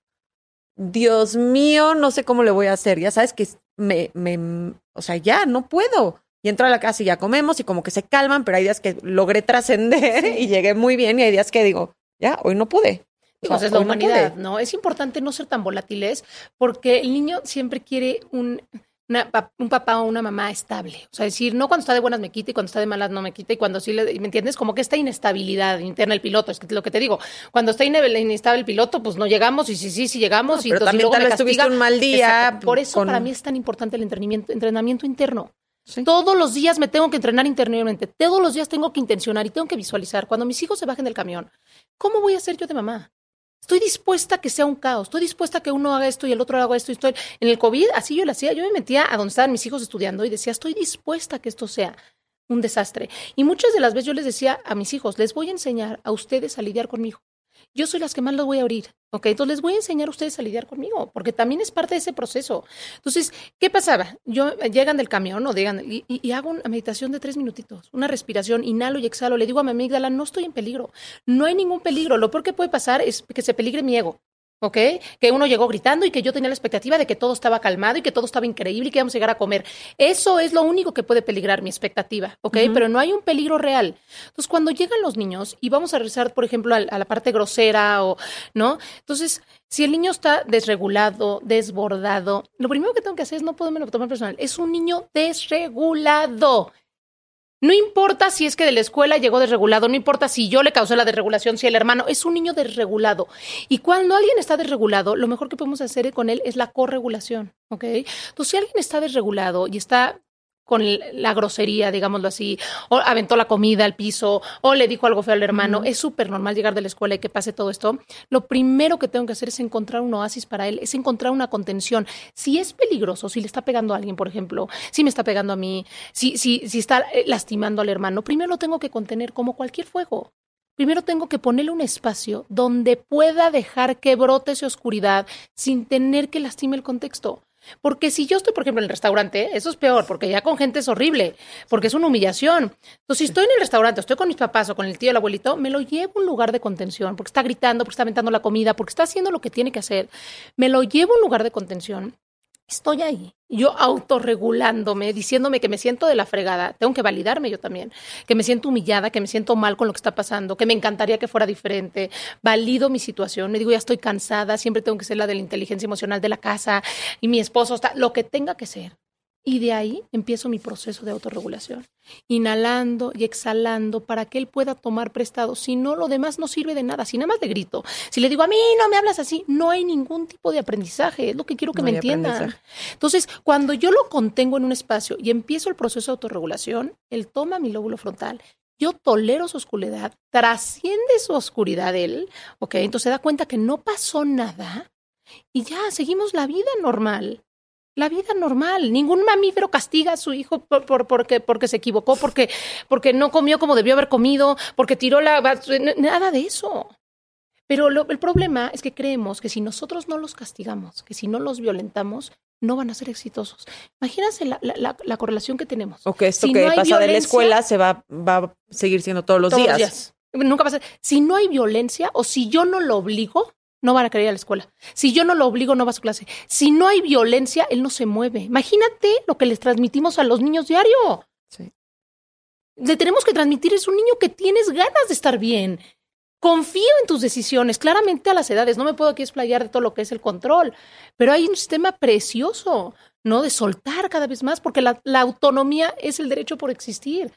Dios mío, no sé cómo le voy a hacer. Ya sabes que me, me, o sea, ya no puedo. Y entro a la casa y ya comemos y como que se calman, pero hay días que logré trascender y llegué muy bien y hay días que digo, ya, hoy no pude. O sea, Pues es la no humanidad. ¿no? Es importante no ser tan volátiles porque el niño siempre quiere un, una un papá o una mamá estable. O sea, decir, no cuando está de buenas me quita y cuando está de malas no me quita y cuando sí, le, ¿me entiendes? Como que esta inestabilidad interna el piloto, es que lo que te digo, cuando está ine- inestable el piloto, pues no llegamos y sí, sí, sí llegamos y pero entonces también luego tal me vez tuviste un mal día Exacto. Por eso con- para mí es tan importante el entrenamiento, entrenamiento interno. Todos los días me tengo que entrenar internamente, todos los días tengo que intencionar y tengo que visualizar. Cuando mis hijos se bajen del camión, ¿cómo voy a ser yo de mamá? Estoy dispuesta a que sea un caos, estoy dispuesta a que uno haga esto y el otro haga esto. Y estoy... En el COVID, así yo lo hacía, yo me metía a donde estaban mis hijos estudiando y decía, estoy dispuesta a que esto sea un desastre. Y muchas de las veces yo les decía a mis hijos, les voy a enseñar a ustedes a lidiar conmigo. Yo soy las que más los voy a abrir, ¿ok? Entonces les voy a enseñar a ustedes a lidiar conmigo, porque también es parte de ese proceso. Entonces, ¿qué pasaba? Yo eh, llegan del camión o llegan y, y- y hago una meditación de tres minutitos, una respiración, inhalo y exhalo. Le digo a mi amígdala, no estoy en peligro, no hay ningún peligro. Lo peor que puede pasar es que se peligre mi ego. ¿Ok? Que uno llegó gritando y que yo tenía la expectativa de que todo estaba calmado y que todo estaba increíble y que íbamos a llegar a comer. Eso es lo único que puede peligrar mi expectativa, ¿ok? Pero no hay un peligro real. Entonces, cuando llegan los niños y vamos a regresar, por ejemplo, a, la parte grosera o, ¿no? Entonces, si el niño está desregulado, desbordado, lo primero que tengo que hacer es no poderme lo tomar personal. Es un niño desregulado. No importa si es que de la escuela llegó desregulado, no importa si yo le causé la desregulación, si el hermano es un niño desregulado. Y cuando alguien está desregulado, lo mejor que podemos hacer con él es la corregulación, ¿ok? Entonces, si alguien está desregulado y está con la grosería, digámoslo así, o aventó la comida al piso, o le dijo algo feo al hermano, es súper normal llegar de la escuela y que pase todo esto. Lo primero que tengo que hacer es encontrar un oasis para él, es encontrar una contención. Si es peligroso, si le está pegando a alguien, por ejemplo, si me está pegando a mí, si, si, si está eh, lastimando al hermano, primero lo tengo que contener como cualquier fuego. Primero tengo que ponerle un espacio donde pueda dejar que brote esa oscuridad sin tener que lastime el contexto. Porque si yo estoy, por ejemplo, en el restaurante, eso es peor, porque ya con gente es horrible, porque es una humillación. Entonces, si estoy en el restaurante, estoy con mis papás o con el tío el abuelito, me lo llevo a un lugar de contención, porque está gritando, porque está aventando la comida, porque está haciendo lo que tiene que hacer. Me lo llevo a un lugar de contención. Estoy ahí, yo autorregulándome, diciéndome que me siento de la fregada. Tengo que validarme yo también, que me siento humillada, que me siento mal con lo que está pasando, que me encantaría que fuera diferente. Valido mi situación, me digo, ya estoy cansada, siempre tengo que ser la de la inteligencia emocional de la casa y mi esposo está, lo que tenga que ser. Y de ahí empiezo mi proceso de autorregulación, inhalando y exhalando para que él pueda tomar prestado. Si no, lo demás no sirve de nada. Si nada más le grito, si le digo a mí no me hablas así, no hay ningún tipo de aprendizaje. Es lo que quiero que No me entiendan. Entonces, cuando yo lo contengo en un espacio y empiezo el proceso de autorregulación, él toma mi lóbulo frontal. Yo tolero su oscuridad, trasciende su oscuridad él, ¿ok? Entonces se da cuenta que no pasó nada y ya seguimos la vida normal. La vida normal. Ningún mamífero castiga a su hijo por, por- porque, porque se equivocó, porque, porque no comió como debió haber comido, porque tiró la... bas- Nada de eso. Pero lo- el problema es que creemos que si nosotros no los castigamos, que si no los violentamos, no van a ser exitosos. Imagínense la, la- la- la correlación que tenemos. O que esto Si que no pasa de la escuela se va, va a seguir siendo todos los Todos días. Nunca pasa. Si no hay violencia o si yo no lo obligo, no van a querer ir a la escuela. Si yo no lo obligo, no va a su clase. Si no hay violencia, él no se mueve. Imagínate lo que les transmitimos a los niños diario. Sí. Le tenemos que transmitir es un niño que tienes ganas de estar bien. Confío en tus decisiones, claramente a las edades. No me puedo aquí explayar de todo lo que es el control, pero hay un sistema precioso, ¿no? De soltar cada vez más, porque la, la autonomía es el derecho por existir.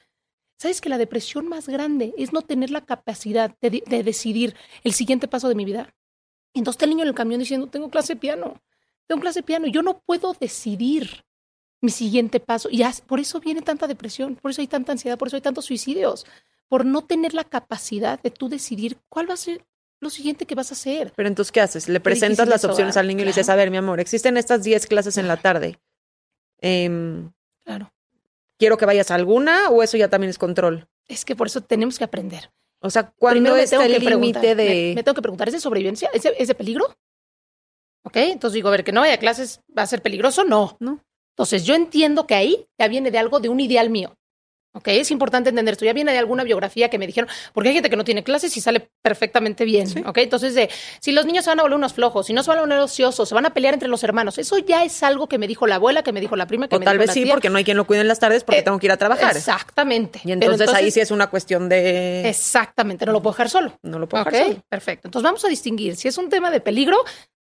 ¿Sabes que la depresión más grande es no tener la capacidad de, de decidir el siguiente paso de mi vida? Entonces está el niño en el camión diciendo, tengo clase de piano, tengo clase de piano, yo no puedo decidir mi siguiente paso. Y por eso viene tanta depresión, por eso hay tanta ansiedad, por eso hay tantos suicidios, por no tener la capacidad de tú decidir cuál va a ser lo siguiente que vas a hacer. Pero entonces, ¿qué haces? Le presentas las eso, opciones al niño y le dices, a ver, mi amor, existen estas 10 clases en la tarde. Em, Claro. ¿Quiero que vayas a alguna o eso ya también es control? Es que por eso tenemos que aprender. O sea, ¿cuándo me está tengo el límite me, de...? me tengo que preguntar, ¿es de sobrevivencia? ¿Es de, es de peligro? ¿Ok? Entonces digo, a ver, que no vaya a clases, ¿va a ser peligroso? No. No. Entonces yo entiendo que ahí ya viene de algo, de un ideal mío. ¿Ok? Es importante entender esto. Ya viene de alguna biografía que me dijeron, porque hay gente que no tiene clases y sale perfectamente bien. Sí. ¿Ok? Entonces, de si los niños se van a volver unos flojos, si no se van a volver ociosos, se van a pelear entre los hermanos. Eso ya es algo que me dijo la abuela, que me dijo la prima, que O me tal dijo vez la sí, tía. porque no hay quien lo cuide en las tardes porque Eh, tengo que ir a trabajar. Exactamente. Y entonces, ahí sí es una cuestión de... Exactamente, no lo puedo dejar solo. No lo puedo dejar solo. perfecto. Entonces vamos a distinguir. Si es un tema de peligro,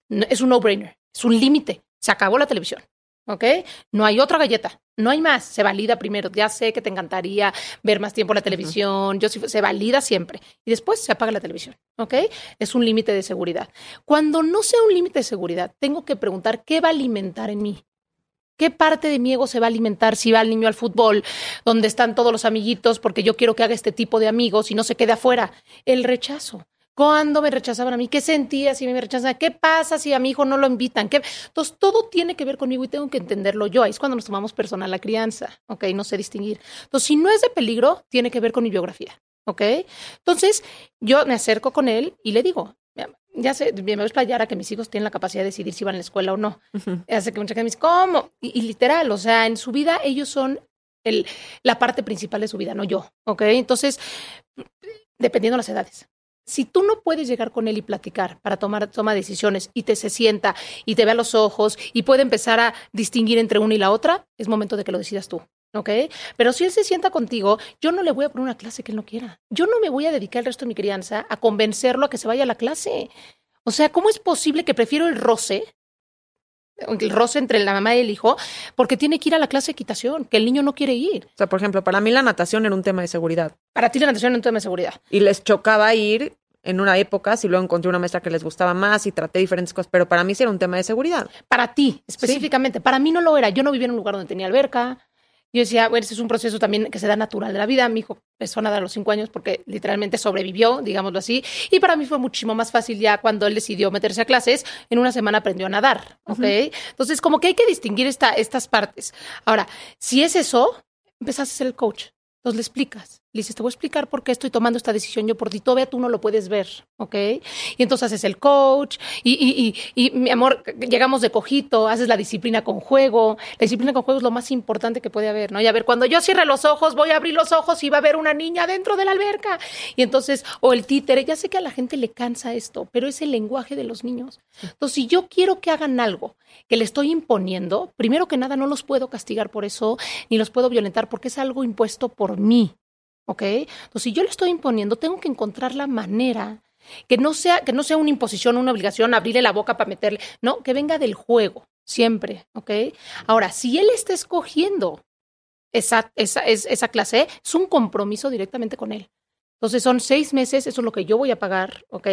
es un no-brainer, es un límite. Se acabó la televisión. ¿Ok? No hay otra galleta, no hay más. Se valida primero. Ya sé que te encantaría ver más tiempo la televisión. Yo sí- se valida siempre. Y después se apaga la televisión. ¿Ok? Es un límite de seguridad. Cuando no sea un límite de seguridad, tengo que preguntar qué va a alimentar en mí. ¿Qué parte de mi ego se va a alimentar si va el niño al fútbol, donde están todos los amiguitos, porque yo quiero que haga este tipo de amigos y no se quede afuera? El rechazo. ¿Cuándo me rechazaban a mí? ¿Qué sentía si me rechazaban? ¿Qué pasa si a mi hijo no lo invitan? ¿Qué? Entonces, todo tiene que ver conmigo y tengo que entenderlo yo. Ahí es cuando nos tomamos personal la crianza, ¿ok? No sé distinguir. Entonces, si no es de peligro, tiene que ver con mi biografía, ¿ok? Entonces, yo me acerco con él y le digo, ya sé, me voy a explayar a que mis hijos tienen la capacidad de decidir si van a la escuela o no. Ujú. Hace que mucha gente me dice, ¿cómo? Y, y literal, o sea, en su vida ellos son el, la parte principal de su vida, no yo, ¿ok? Entonces, dependiendo de las edades. Si tú no puedes llegar con él y platicar para tomar toma decisiones y te se sienta y te ve a los ojos y puede empezar a distinguir entre una y la otra, es momento de que lo decidas tú. ¿Ok? Pero si él se sienta contigo, yo no le voy a poner una clase que él no quiera. Yo no me voy a dedicar el resto de mi crianza a convencerlo a que se vaya a la clase. O sea, ¿cómo es posible que prefiero el roce el roce entre la mamá y el hijo, porque tiene que ir a la clase de equitación, que el niño no quiere ir. O sea, por ejemplo, para mí la natación era un tema de seguridad. Para ti la natación es un tema de seguridad. Y les chocaba ir en una época, si luego encontré una maestra que les gustaba más y traté diferentes cosas, pero para mí sí era un tema de seguridad. Para ti, específicamente. Para mí no lo era. Yo no vivía en un lugar donde tenía alberca. Yo decía, bueno, ese es un proceso también que se da natural de la vida. Mi hijo empezó a nadar a los cinco años porque literalmente sobrevivió, digámoslo así. Y para mí fue muchísimo más fácil ya cuando él decidió meterse a clases. En una semana aprendió a nadar, ¿ok? Entonces, como que hay que distinguir esta, estas partes. Ahora, si es eso, empezás a ser el coach. Entonces le explicas. Le dices, te voy a explicar por qué estoy tomando esta decisión yo por ti. Todavía tú no lo puedes ver, ¿ok? Y entonces haces el coach y, y, y, y, mi amor, llegamos de cojito, haces la disciplina con juego. La disciplina con juego es lo más importante que puede haber, ¿no? Y a ver, cuando yo cierre los ojos, voy a abrir los ojos y va a haber una niña dentro de la alberca. Y entonces, o el títere, ya sé que a la gente le cansa esto, pero es el lenguaje de los niños. Entonces, si yo quiero que hagan algo que le estoy imponiendo, primero que nada no los puedo castigar por eso, ni los puedo violentar porque es algo impuesto por mí. ¿Ok? Entonces, si yo le estoy imponiendo, tengo que encontrar la manera que no sea, que no sea una imposición, una obligación, abrirle la boca para meterle, no, que venga del juego, siempre, ¿ok? Ahora, si él está escogiendo esa, esa, esa, clase, es un compromiso directamente con él. Entonces son seis meses, eso es lo que yo voy a pagar, ¿ok?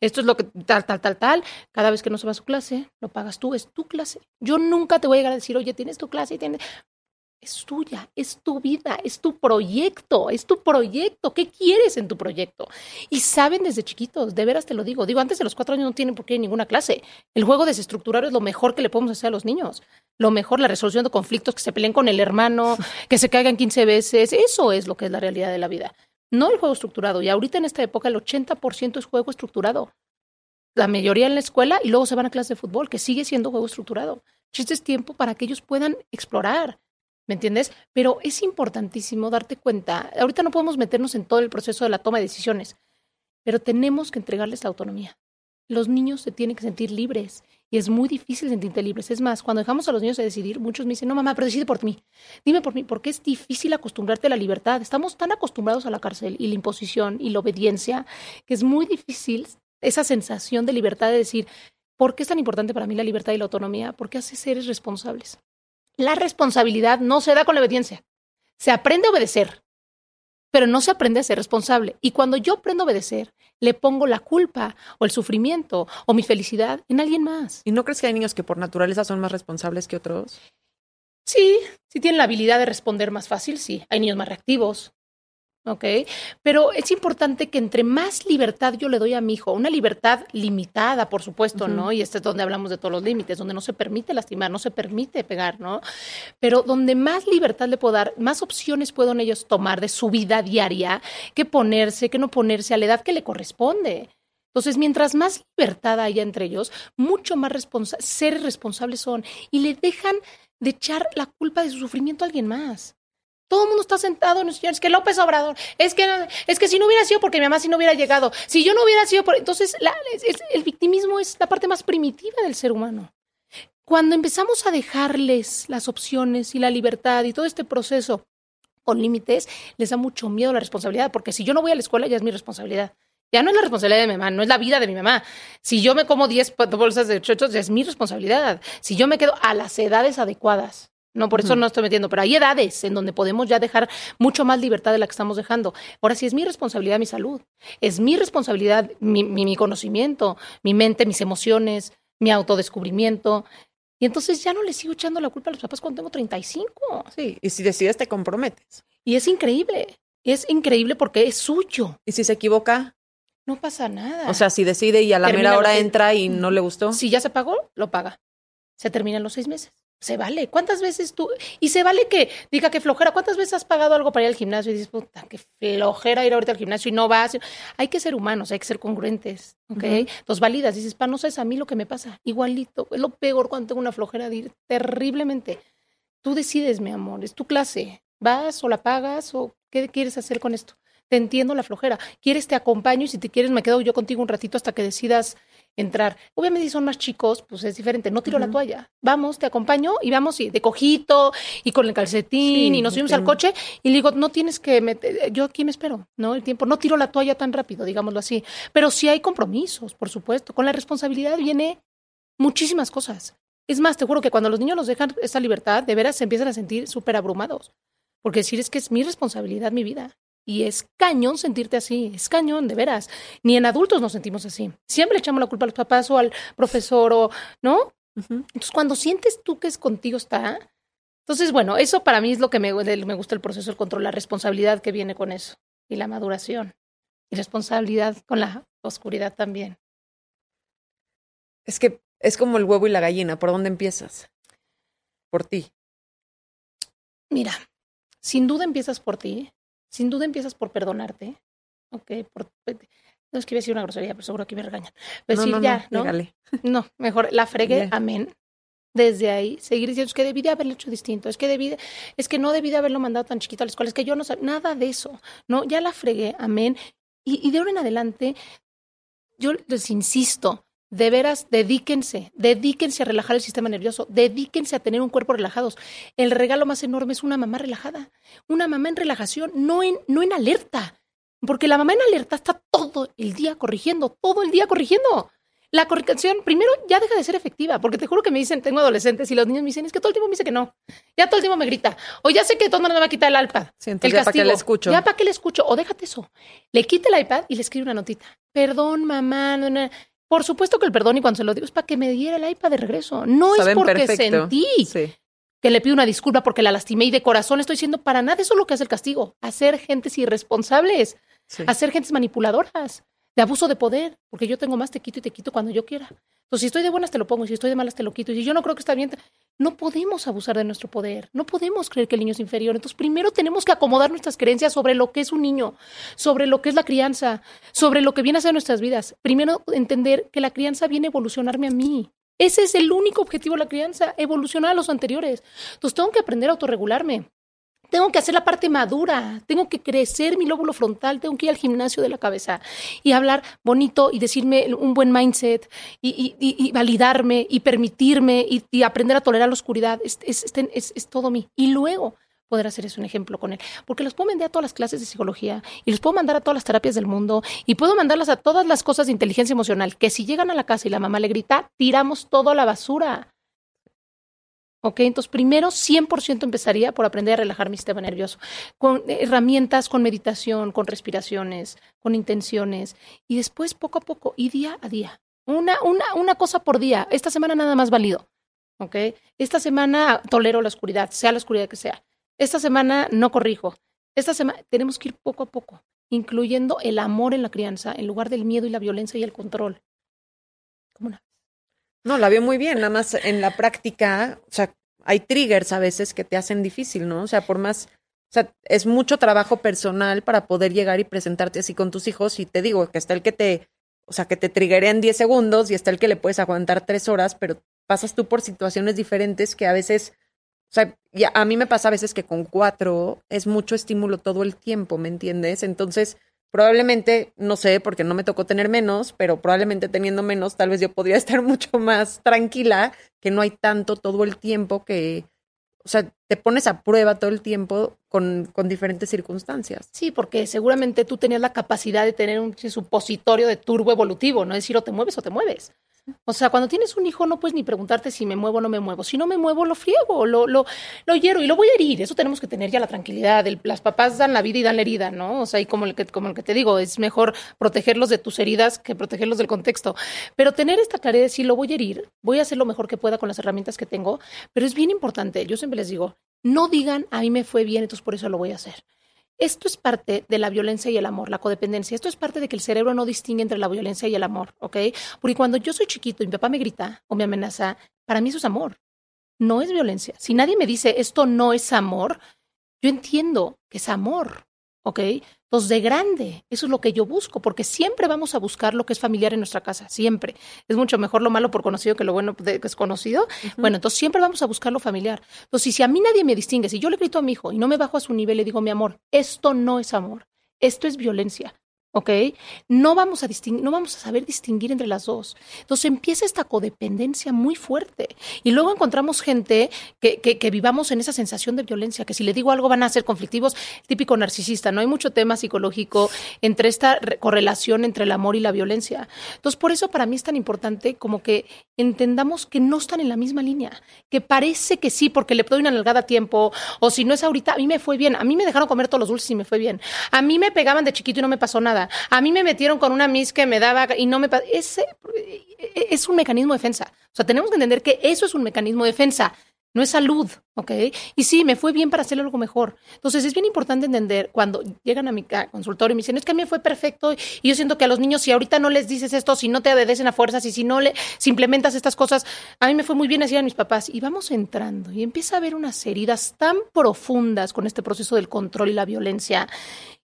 Esto es lo que tal, tal, tal, tal. Cada vez que no se va a su clase, lo pagas tú, es tu clase. Yo nunca te voy a llegar a decir, oye, tienes tu clase y tienes es tuya, es tu vida, es tu proyecto, es tu proyecto. ¿Qué quieres en tu proyecto? Y saben desde chiquitos, de veras te lo digo. Digo, antes de los cuatro años no tienen por qué ir a ninguna clase. El juego desestructurado es lo mejor que le podemos hacer a los niños. Lo mejor, la resolución de conflictos, que se peleen con el hermano, que se caigan 15 veces. Eso es lo que es la realidad de la vida. No el juego estructurado. Y ahorita en esta época el 80% es juego estructurado. La mayoría en la escuela y luego se van a clase de fútbol, que sigue siendo juego estructurado. Chiste es tiempo para que ellos puedan explorar. ¿Me entiendes? Pero es importantísimo darte cuenta. Ahorita no podemos meternos en todo el proceso de la toma de decisiones, pero tenemos que entregarles la autonomía. Los niños se tienen que sentir libres y es muy difícil sentirte libres. Es más, cuando dejamos a los niños a decidir, muchos me dicen, no, mamá, pero decide por mí. Dime por mí, porque es difícil acostumbrarte a la libertad. Estamos tan acostumbrados a la cárcel y la imposición y la obediencia que es muy difícil esa sensación de libertad de decir, ¿por qué es tan importante para mí la libertad y la autonomía? Porque hace seres responsables. La responsabilidad no se da con la obediencia. Se aprende a obedecer. pero no se aprende a ser responsable. Y cuando yo aprendo a obedecer, le pongo la culpa o el sufrimiento o mi felicidad en alguien más. ¿Y no crees que hay niños que por naturaleza son más responsables que otros? Sí, si tienen la habilidad de responder más fácil, sí. Hay niños más reactivos, ¿ok? Pero es importante que entre más libertad yo le doy a mi hijo, una libertad limitada, por supuesto, ¿no? Y este es donde hablamos de todos los límites, donde no se permite lastimar, no se permite pegar, ¿no? Pero donde más libertad le puedo dar, más opciones pueden ellos tomar de su vida diaria, que ponerse, que no ponerse a la edad que le corresponde. Entonces, mientras más libertad haya entre ellos, mucho más responsa seres responsables son y le dejan de echar la culpa de su sufrimiento a alguien más. Todo el mundo está sentado en Es que López Obrador, es que, es que si no hubiera sido porque mi mamá si no hubiera llegado, si yo no hubiera sido por... Entonces, el victimismo es la parte más primitiva del ser humano. Cuando empezamos a dejarles las opciones y la libertad y todo este proceso con límites, les da mucho miedo la responsabilidad, porque si yo no voy a la escuela ya es mi responsabilidad. Ya no es la responsabilidad de mi mamá, no es la vida de mi mamá. Si yo me como 10 bolsas de chochos, ya es mi responsabilidad. Si yo me quedo a las edades adecuadas, no, por eso no estoy metiendo, pero hay edades en donde podemos ya dejar mucho más libertad de la que estamos dejando. Ahora sí es mi responsabilidad mi salud, es mi responsabilidad mi, mi, conocimiento, mi mente, mis emociones, mi autodescubrimiento. Y entonces ya no le sigo echando la culpa a los papás cuando tengo 35. Sí, y si decides te comprometes. Y es increíble, es increíble porque es suyo. ¿Y si se equivoca? No pasa nada. O sea, si decide y a la mera hora entra y no le gustó. Si ya se pagó, lo paga. Se terminan los seis meses. Se vale. ¿Cuántas veces tú? Y se vale que diga que flojera. ¿Cuántas veces has pagado algo para ir al gimnasio y dices, puta, qué flojera ir ahorita al gimnasio y no vas? Hay que ser humanos, hay que ser congruentes, ¿ok? Entonces validas. Dices, pa, no sabes a mí lo que me pasa. Igualito. Es lo peor cuando tengo una flojera de ir terriblemente. Tú decides, mi amor. Es tu clase. ¿Vas o la pagas o qué quieres hacer con esto? Te entiendo la flojera. ¿Quieres te acompaño y si te quieres me quedo yo contigo un ratito hasta que decidas entrar. Obviamente si son más chicos, pues es diferente. No tiro la toalla. Vamos, te acompaño y vamos y de cojito y con el calcetín y nos subimos al coche y le digo, no tienes que meter, yo aquí me espero, ¿no? El tiempo, no tiro la toalla tan rápido, digámoslo así. Pero sí hay compromisos, por supuesto. Con la responsabilidad viene muchísimas cosas. Es más, te juro que cuando los niños nos dejan esa libertad, de veras se empiezan a sentir súper abrumados. Porque decir es que es mi responsabilidad, mi vida. Y es cañón sentirte así, es cañón, de veras. Ni en adultos nos sentimos así. Siempre echamos la culpa a los papás o al profesor o, ¿no? Entonces, cuando sientes tú que es contigo está, entonces, bueno, eso para mí es lo que me, me gusta el proceso del control, la responsabilidad que viene con eso y la maduración y responsabilidad con la oscuridad también. Es que es como el huevo y la gallina, ¿por dónde empiezas? Por ti. Mira, sin duda empiezas por ti, sin duda empiezas por perdonarte, ¿ok? Por, no es que iba a decir una grosería, pero seguro que me regañan. Pero decir ya, ¿no? No, mejor la fregué, amén. Desde ahí, seguir diciendo, es que debí de haberlo hecho distinto, es que debí es que no debí de haberlo mandado tan chiquito a la escuela, es que yo no sabía, nada de eso, ¿no? Ya la fregué, amén. Y, y de ahora en adelante, yo les insisto, de veras, dedíquense, dedíquense a relajar el sistema nervioso, dedíquense a tener un cuerpo relajado. El regalo más enorme es una mamá relajada, una mamá en relajación, no en, no en alerta, porque la mamá en alerta está todo el día corrigiendo, todo el día corrigiendo. La corrección, primero, ya deja de ser efectiva, porque te juro que me dicen, tengo adolescentes y los niños me dicen, es que todo el tiempo me dice que no. Ya todo el tiempo me grita. O ya sé que todo el mundo me va a quitar el iPad. el ya para le escucho. Ya para que le escucho. O déjate eso. Le quite el iPad y le escribe una notita. Perdón, mamá. No, no. Por supuesto que el perdón, y cuando se lo digo, es para que me diera el iPad de regreso. No es porque sentí que le pido una disculpa porque la lastimé y de corazón estoy diciendo para nada. Eso es lo que hace el castigo. Hacer gentes irresponsables, hacer gentes manipuladoras, de abuso de poder, porque yo tengo más, te quito y te quito cuando yo quiera. Entonces, si estoy de buenas, te lo pongo, si estoy de malas, te lo quito. Y si yo no creo que está bien, no podemos abusar de nuestro poder, no podemos creer que el niño es inferior. Entonces, primero tenemos que acomodar nuestras creencias sobre lo que es un niño, sobre lo que es la crianza, sobre lo que viene a ser nuestras vidas. Primero, entender que la crianza viene a evolucionarme a mí. Ese es el único objetivo de la crianza, evolucionar a los anteriores. Entonces, tengo que aprender a autorregularme. Tengo que hacer la parte madura, tengo que crecer mi lóbulo frontal, tengo que ir al gimnasio de la cabeza y hablar bonito y decirme un buen mindset y, validarme y permitirme y, aprender a tolerar la oscuridad. Es, es, todo mí. Y luego poder hacer eso un ejemplo con él. Porque los puedo mandar a todas las clases de psicología y los puedo mandar a todas las terapias del mundo y puedo mandarlas a todas las cosas de inteligencia emocional que si llegan a la casa y la mamá le grita, tiramos todo a la basura ¿Ok? Entonces, primero 100% empezaría por aprender a relajar mi sistema nervioso, con herramientas, con meditación, con respiraciones, con intenciones, y después poco a poco y día a día. Una, una, una cosa por día. Esta semana nada más válido. ¿Ok? Esta semana tolero la oscuridad, sea la oscuridad que sea. Esta semana no corrijo. Esta semana tenemos que ir poco a poco, incluyendo el amor en la crianza en lugar del miedo y la violencia y el control. No, la veo muy bien, nada más en la práctica, o sea, hay triggers a veces que te hacen difícil, ¿no? O sea, por más, o sea, es mucho trabajo personal para poder llegar y presentarte así con tus hijos y te digo que está el que te, o sea, que te triggeré en 10 segundos y está el que le puedes aguantar tres horas, pero pasas tú por situaciones diferentes que a veces, o sea, ya a mí me pasa a veces que con cuatro es mucho estímulo todo el tiempo, ¿me entiendes? Entonces, Probablemente, no sé, porque no me tocó tener menos, pero probablemente teniendo menos, tal vez yo podría estar mucho más tranquila, que no hay tanto todo el tiempo que, o sea, te pones a prueba todo el tiempo con, con diferentes circunstancias. Sí, porque seguramente tú tenías la capacidad de tener un supositorio de turbo evolutivo, no es decir, o te mueves o te mueves. O sea, cuando tienes un hijo no puedes ni preguntarte si me muevo o no me muevo. Si no me muevo, lo friego, lo, lo, lo hiero y lo voy a herir. Eso tenemos que tener ya la tranquilidad. las papás dan la vida y dan la herida, ¿no? O sea, y como el, que, como el que te digo, es mejor protegerlos de tus heridas que protegerlos del contexto. Pero tener esta claridad de si lo voy a herir, voy a hacer lo mejor que pueda con las herramientas que tengo. Pero es bien importante, yo siempre les digo, no digan, a mí me fue bien, entonces por eso lo voy a hacer. Esto es parte de la violencia y el amor, la codependencia. Esto es parte de que el cerebro no distingue entre la violencia y el amor, ¿ok? Porque cuando yo soy chiquito y mi papá me grita o me amenaza, para mí eso es amor, no es violencia. Si nadie me dice esto no es amor, yo entiendo que es amor, ¿ok? Entonces, de grande, eso es lo que yo busco, porque siempre vamos a buscar lo que es familiar en nuestra casa, siempre. Es mucho mejor lo malo por conocido que lo bueno que es conocido. Bueno, entonces siempre vamos a buscar lo familiar. Entonces, si a mí nadie me distingue, si yo le grito a mi hijo y no me bajo a su nivel, le digo, mi amor, esto no es amor, esto es violencia. ¿Ok? No vamos a no vamos a saber distinguir entre las dos. Entonces empieza esta codependencia muy fuerte. Y luego encontramos gente que, que, vivamos en esa sensación de violencia, que si le digo algo van a ser conflictivos, típico narcisista, ¿no? Hay mucho tema psicológico entre esta correlación entre el amor y la violencia. Entonces, por eso para mí es tan importante como que entendamos que no están en la misma línea, que parece que sí, porque le doy una nalgada a tiempo, o si no es ahorita, a mí me fue bien, a mí me dejaron comer todos los dulces y me fue bien, a mí me pegaban de chiquito y no me pasó nada, a mí me metieron con una mis que me daba y no me... Ese es un mecanismo de defensa. O sea, tenemos que entender que eso es un mecanismo de defensa no es salud, ¿ok? Y sí, me fue bien para hacer algo mejor. Entonces, es bien importante entender cuando llegan a mi consultorio y me dicen, es que a mí me fue perfecto y yo siento que a los niños, si ahorita no les dices esto, si no te obedecen a fuerzas y si no le, implementas estas cosas, a mí me fue muy bien, así a mis papás. Y vamos entrando y empieza a haber unas heridas tan profundas con este proceso del control y la violencia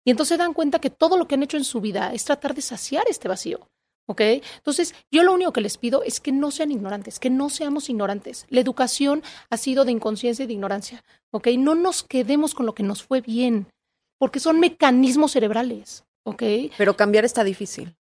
y entonces dan cuenta que todo lo que han hecho en su vida es tratar de saciar este vacío. ¿Ok? Entonces, yo lo único que les pido es que no sean ignorantes, que no seamos ignorantes. La educación ha sido de inconsciencia y de ignorancia. ¿Ok? No nos quedemos con lo que nos fue bien, porque son mecanismos cerebrales. ¿Ok? Pero cambiar está difícil.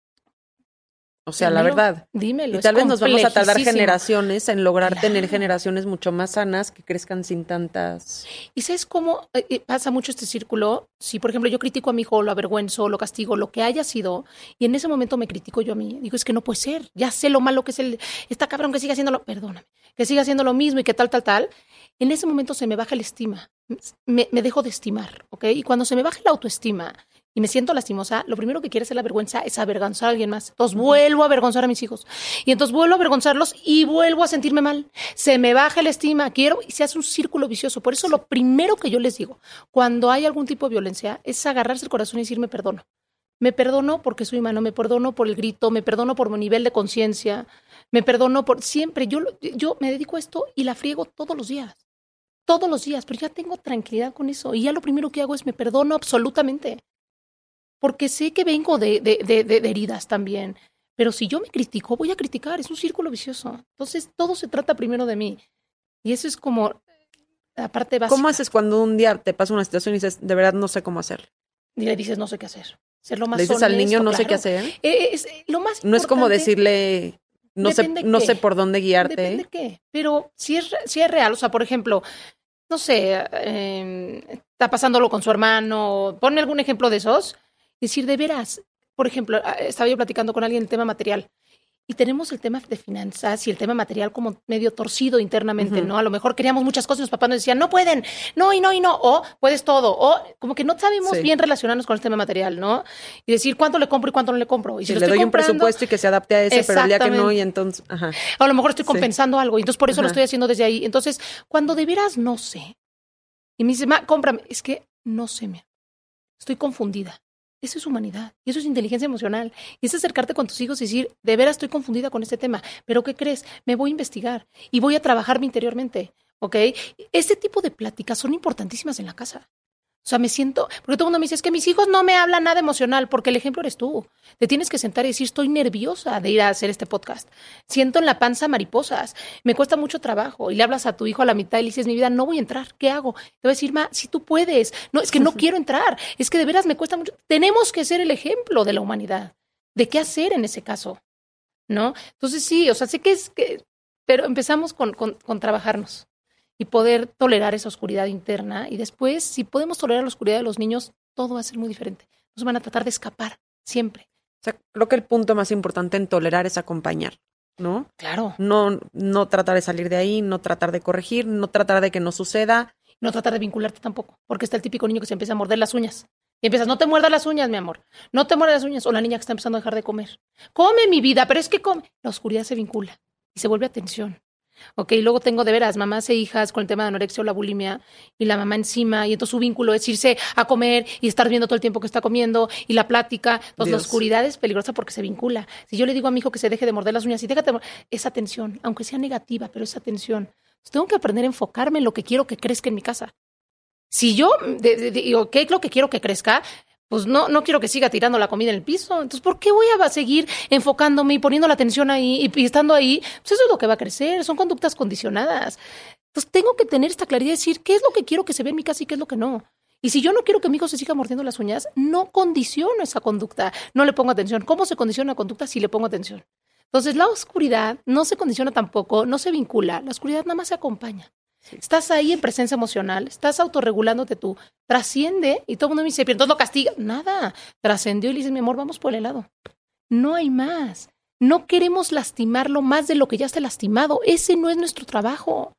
O sea, la verdad. Dímelo. Y tal vez nos vamos a tardar generaciones en lograr tener generaciones mucho más sanas que crezcan sin tantas. Y sabes cómo eh, eh, pasa mucho este círculo. Si, por ejemplo, yo critico a mi hijo, lo avergüenzo, lo castigo, lo que haya sido, y en ese momento me critico yo a mí. Digo, es que no puede ser. Ya sé lo malo que es el. Esta cabrón que siga haciendo lo. Perdóname. Que siga haciendo lo mismo y que tal, tal, tal. En ese momento se me baja la estima. Me, me dejo de estimar, ¿ok? Y cuando se me baja la autoestima y me siento lastimosa, lo primero que quiere hacer la vergüenza es avergonzar a alguien más. Entonces vuelvo a avergonzar a mis hijos. Y entonces vuelvo a avergonzarlos y vuelvo a sentirme mal. Se me baja la estima, quiero, y se hace un círculo vicioso. Por eso lo primero que yo les digo, cuando hay algún tipo de violencia, es agarrarse el corazón y decir me perdono. Me perdono porque soy humano, me perdono por el grito, me perdono por mi nivel de conciencia, me perdono por siempre. Yo, yo me dedico a esto y la friego todos los días. Todos los días, pero ya tengo tranquilidad con eso. Y ya lo primero que hago es me perdono absolutamente porque sé que vengo de, de, de, heridas también. Pero si yo me critico, voy a criticar, es un círculo vicioso. Entonces, todo se trata primero de mí. Y eso es como la parte básica. ¿Cómo haces cuando un día te pasa una situación y dices, de verdad no sé cómo hacer? Y le dices, no sé qué hacer. Ser lo más ¿Le dices al niño, no sé qué hacer? Eh, es, lo más no es como decirle, no sé, no sé por dónde guiarte. Depende de qué. Pero si es, si es real, o sea, por ejemplo, no sé, eh, está pasándolo con su hermano, ponme algún ejemplo de esos decir, de veras, por ejemplo, estaba yo platicando con alguien el tema material y tenemos el tema de finanzas y el tema material como medio torcido internamente, ¿no? A lo mejor queríamos muchas cosas y los papás nos decían, no pueden, no y no y no, o puedes todo, o como que no sabemos bien relacionarnos con el tema material, ¿no? Y decir cuánto le compro y cuánto no le compro. Y si le doy un presupuesto y que se adapte a ese, pero el día que no, y entonces, ajá. A lo mejor estoy compensando algo, y entonces por eso lo estoy haciendo desde ahí. Entonces, cuando de veras no sé, y me dice, ma, cómprame, es que no sé, me estoy confundida. Eso es humanidad y eso es inteligencia emocional. Y es acercarte con tus hijos y decir, de veras estoy confundida con este tema, pero ¿qué crees? Me voy a investigar y voy a trabajarme interiormente. ¿Ok? Este tipo de pláticas son importantísimas en la casa. O sea, me siento, porque todo el mundo me dice, es que mis hijos no me hablan nada emocional, porque el ejemplo eres tú. Te tienes que sentar y decir, estoy nerviosa de ir a hacer este podcast. Siento en la panza mariposas, me cuesta mucho trabajo. Y le hablas a tu hijo a la mitad y le dices, mi vida, no voy a entrar, ¿qué hago? Te voy a decir, ma, si tú puedes. No, es que no quiero entrar, es que de veras me cuesta mucho. Tenemos que ser el ejemplo de la humanidad, de qué hacer en ese caso, ¿no? Entonces sí, o sea, sé que es que, pero empezamos con, con, con trabajarnos y poder tolerar esa oscuridad interna. Y después, si podemos tolerar la oscuridad de los niños, todo va a ser muy diferente. Nos van a tratar de escapar siempre. O sea, creo que el punto más importante en tolerar es acompañar, ¿no? Claro. No, no tratar de salir de ahí, no tratar de corregir, no tratar de que no suceda. No tratar de vincularte tampoco, porque está el típico niño que se empieza a morder las uñas. Y empiezas, no te muerdas las uñas, mi amor. No te muerdas las uñas. O la niña que está empezando a dejar de comer. Come mi vida, pero es que come. La oscuridad se vincula y se vuelve atención. Ok, luego tengo de veras mamás e hijas con el tema de anorexia o la bulimia y la mamá encima y entonces su vínculo es irse a comer y estar viendo todo el tiempo que está comiendo y la plática. Entonces la oscuridad es peligrosa porque se vincula. Si yo le digo a mi hijo que se deje de morder las uñas y déjate esa tensión, aunque sea negativa, pero esa tensión. tengo que aprender a enfocarme en lo que quiero que crezca en mi casa. Si yo digo, ¿qué es lo que quiero que crezca? Pues no, no quiero que siga tirando la comida en el piso. Entonces, ¿por qué voy a seguir enfocándome y poniendo la atención ahí y, estando ahí? Pues eso es lo que va a crecer, son conductas condicionadas. Entonces, tengo que tener esta claridad de decir qué es lo que quiero que se ve en mi casa y qué es lo que no. Y si yo no quiero que mi hijo se siga mordiendo las uñas, no condiciono esa conducta, no le pongo atención. ¿Cómo se condiciona la conducta si le pongo atención? Entonces, la oscuridad no se condiciona tampoco, no se vincula, la oscuridad nada más se acompaña. Estás ahí en presencia emocional, estás autorregulándote tú, trasciende y todo el mundo me dice, pero entonces castiga. Nada, trascendió y le dice, mi amor, vamos por el helado. No hay más. No queremos lastimarlo más de lo que ya está lastimado. Ese no es nuestro trabajo.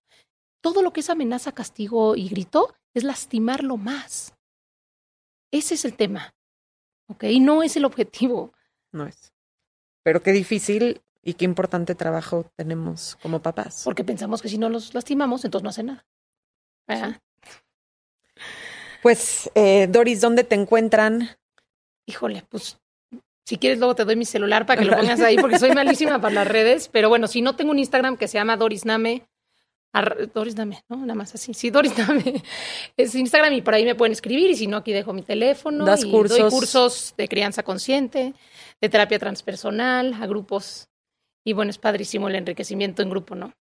Todo lo que es amenaza, castigo y grito es lastimarlo más. Ese es el tema. ¿Ok? No es el objetivo. No es. Pero qué difícil y qué importante trabajo tenemos como papás. Porque pensamos que si no los lastimamos, entonces no hacen nada. Pues, eh, Doris, ¿dónde te encuentran? Híjole, pues si quieres luego te doy mi celular para que lo pongas ahí, porque soy malísima para las redes. Pero bueno, si no tengo un Instagram que se llama Doris Name, Doris Name, ¿no? Nada más así. Sí, Doris Name. Es Instagram y por ahí me pueden escribir. Y si no, aquí dejo mi teléfono. Das y cursos. Doy cursos de crianza consciente, de terapia transpersonal, a grupos y bueno, es padrísimo el enriquecimiento en grupo, ¿no?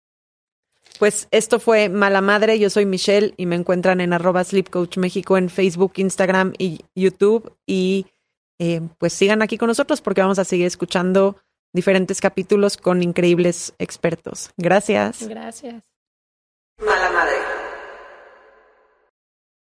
Pues esto fue Mala Madre, yo soy Michelle y me encuentran en arroba Sleep Coach México en Facebook, Instagram y YouTube. Y eh, pues sigan aquí con nosotros porque vamos a seguir escuchando diferentes capítulos con increíbles expertos. Gracias. Gracias.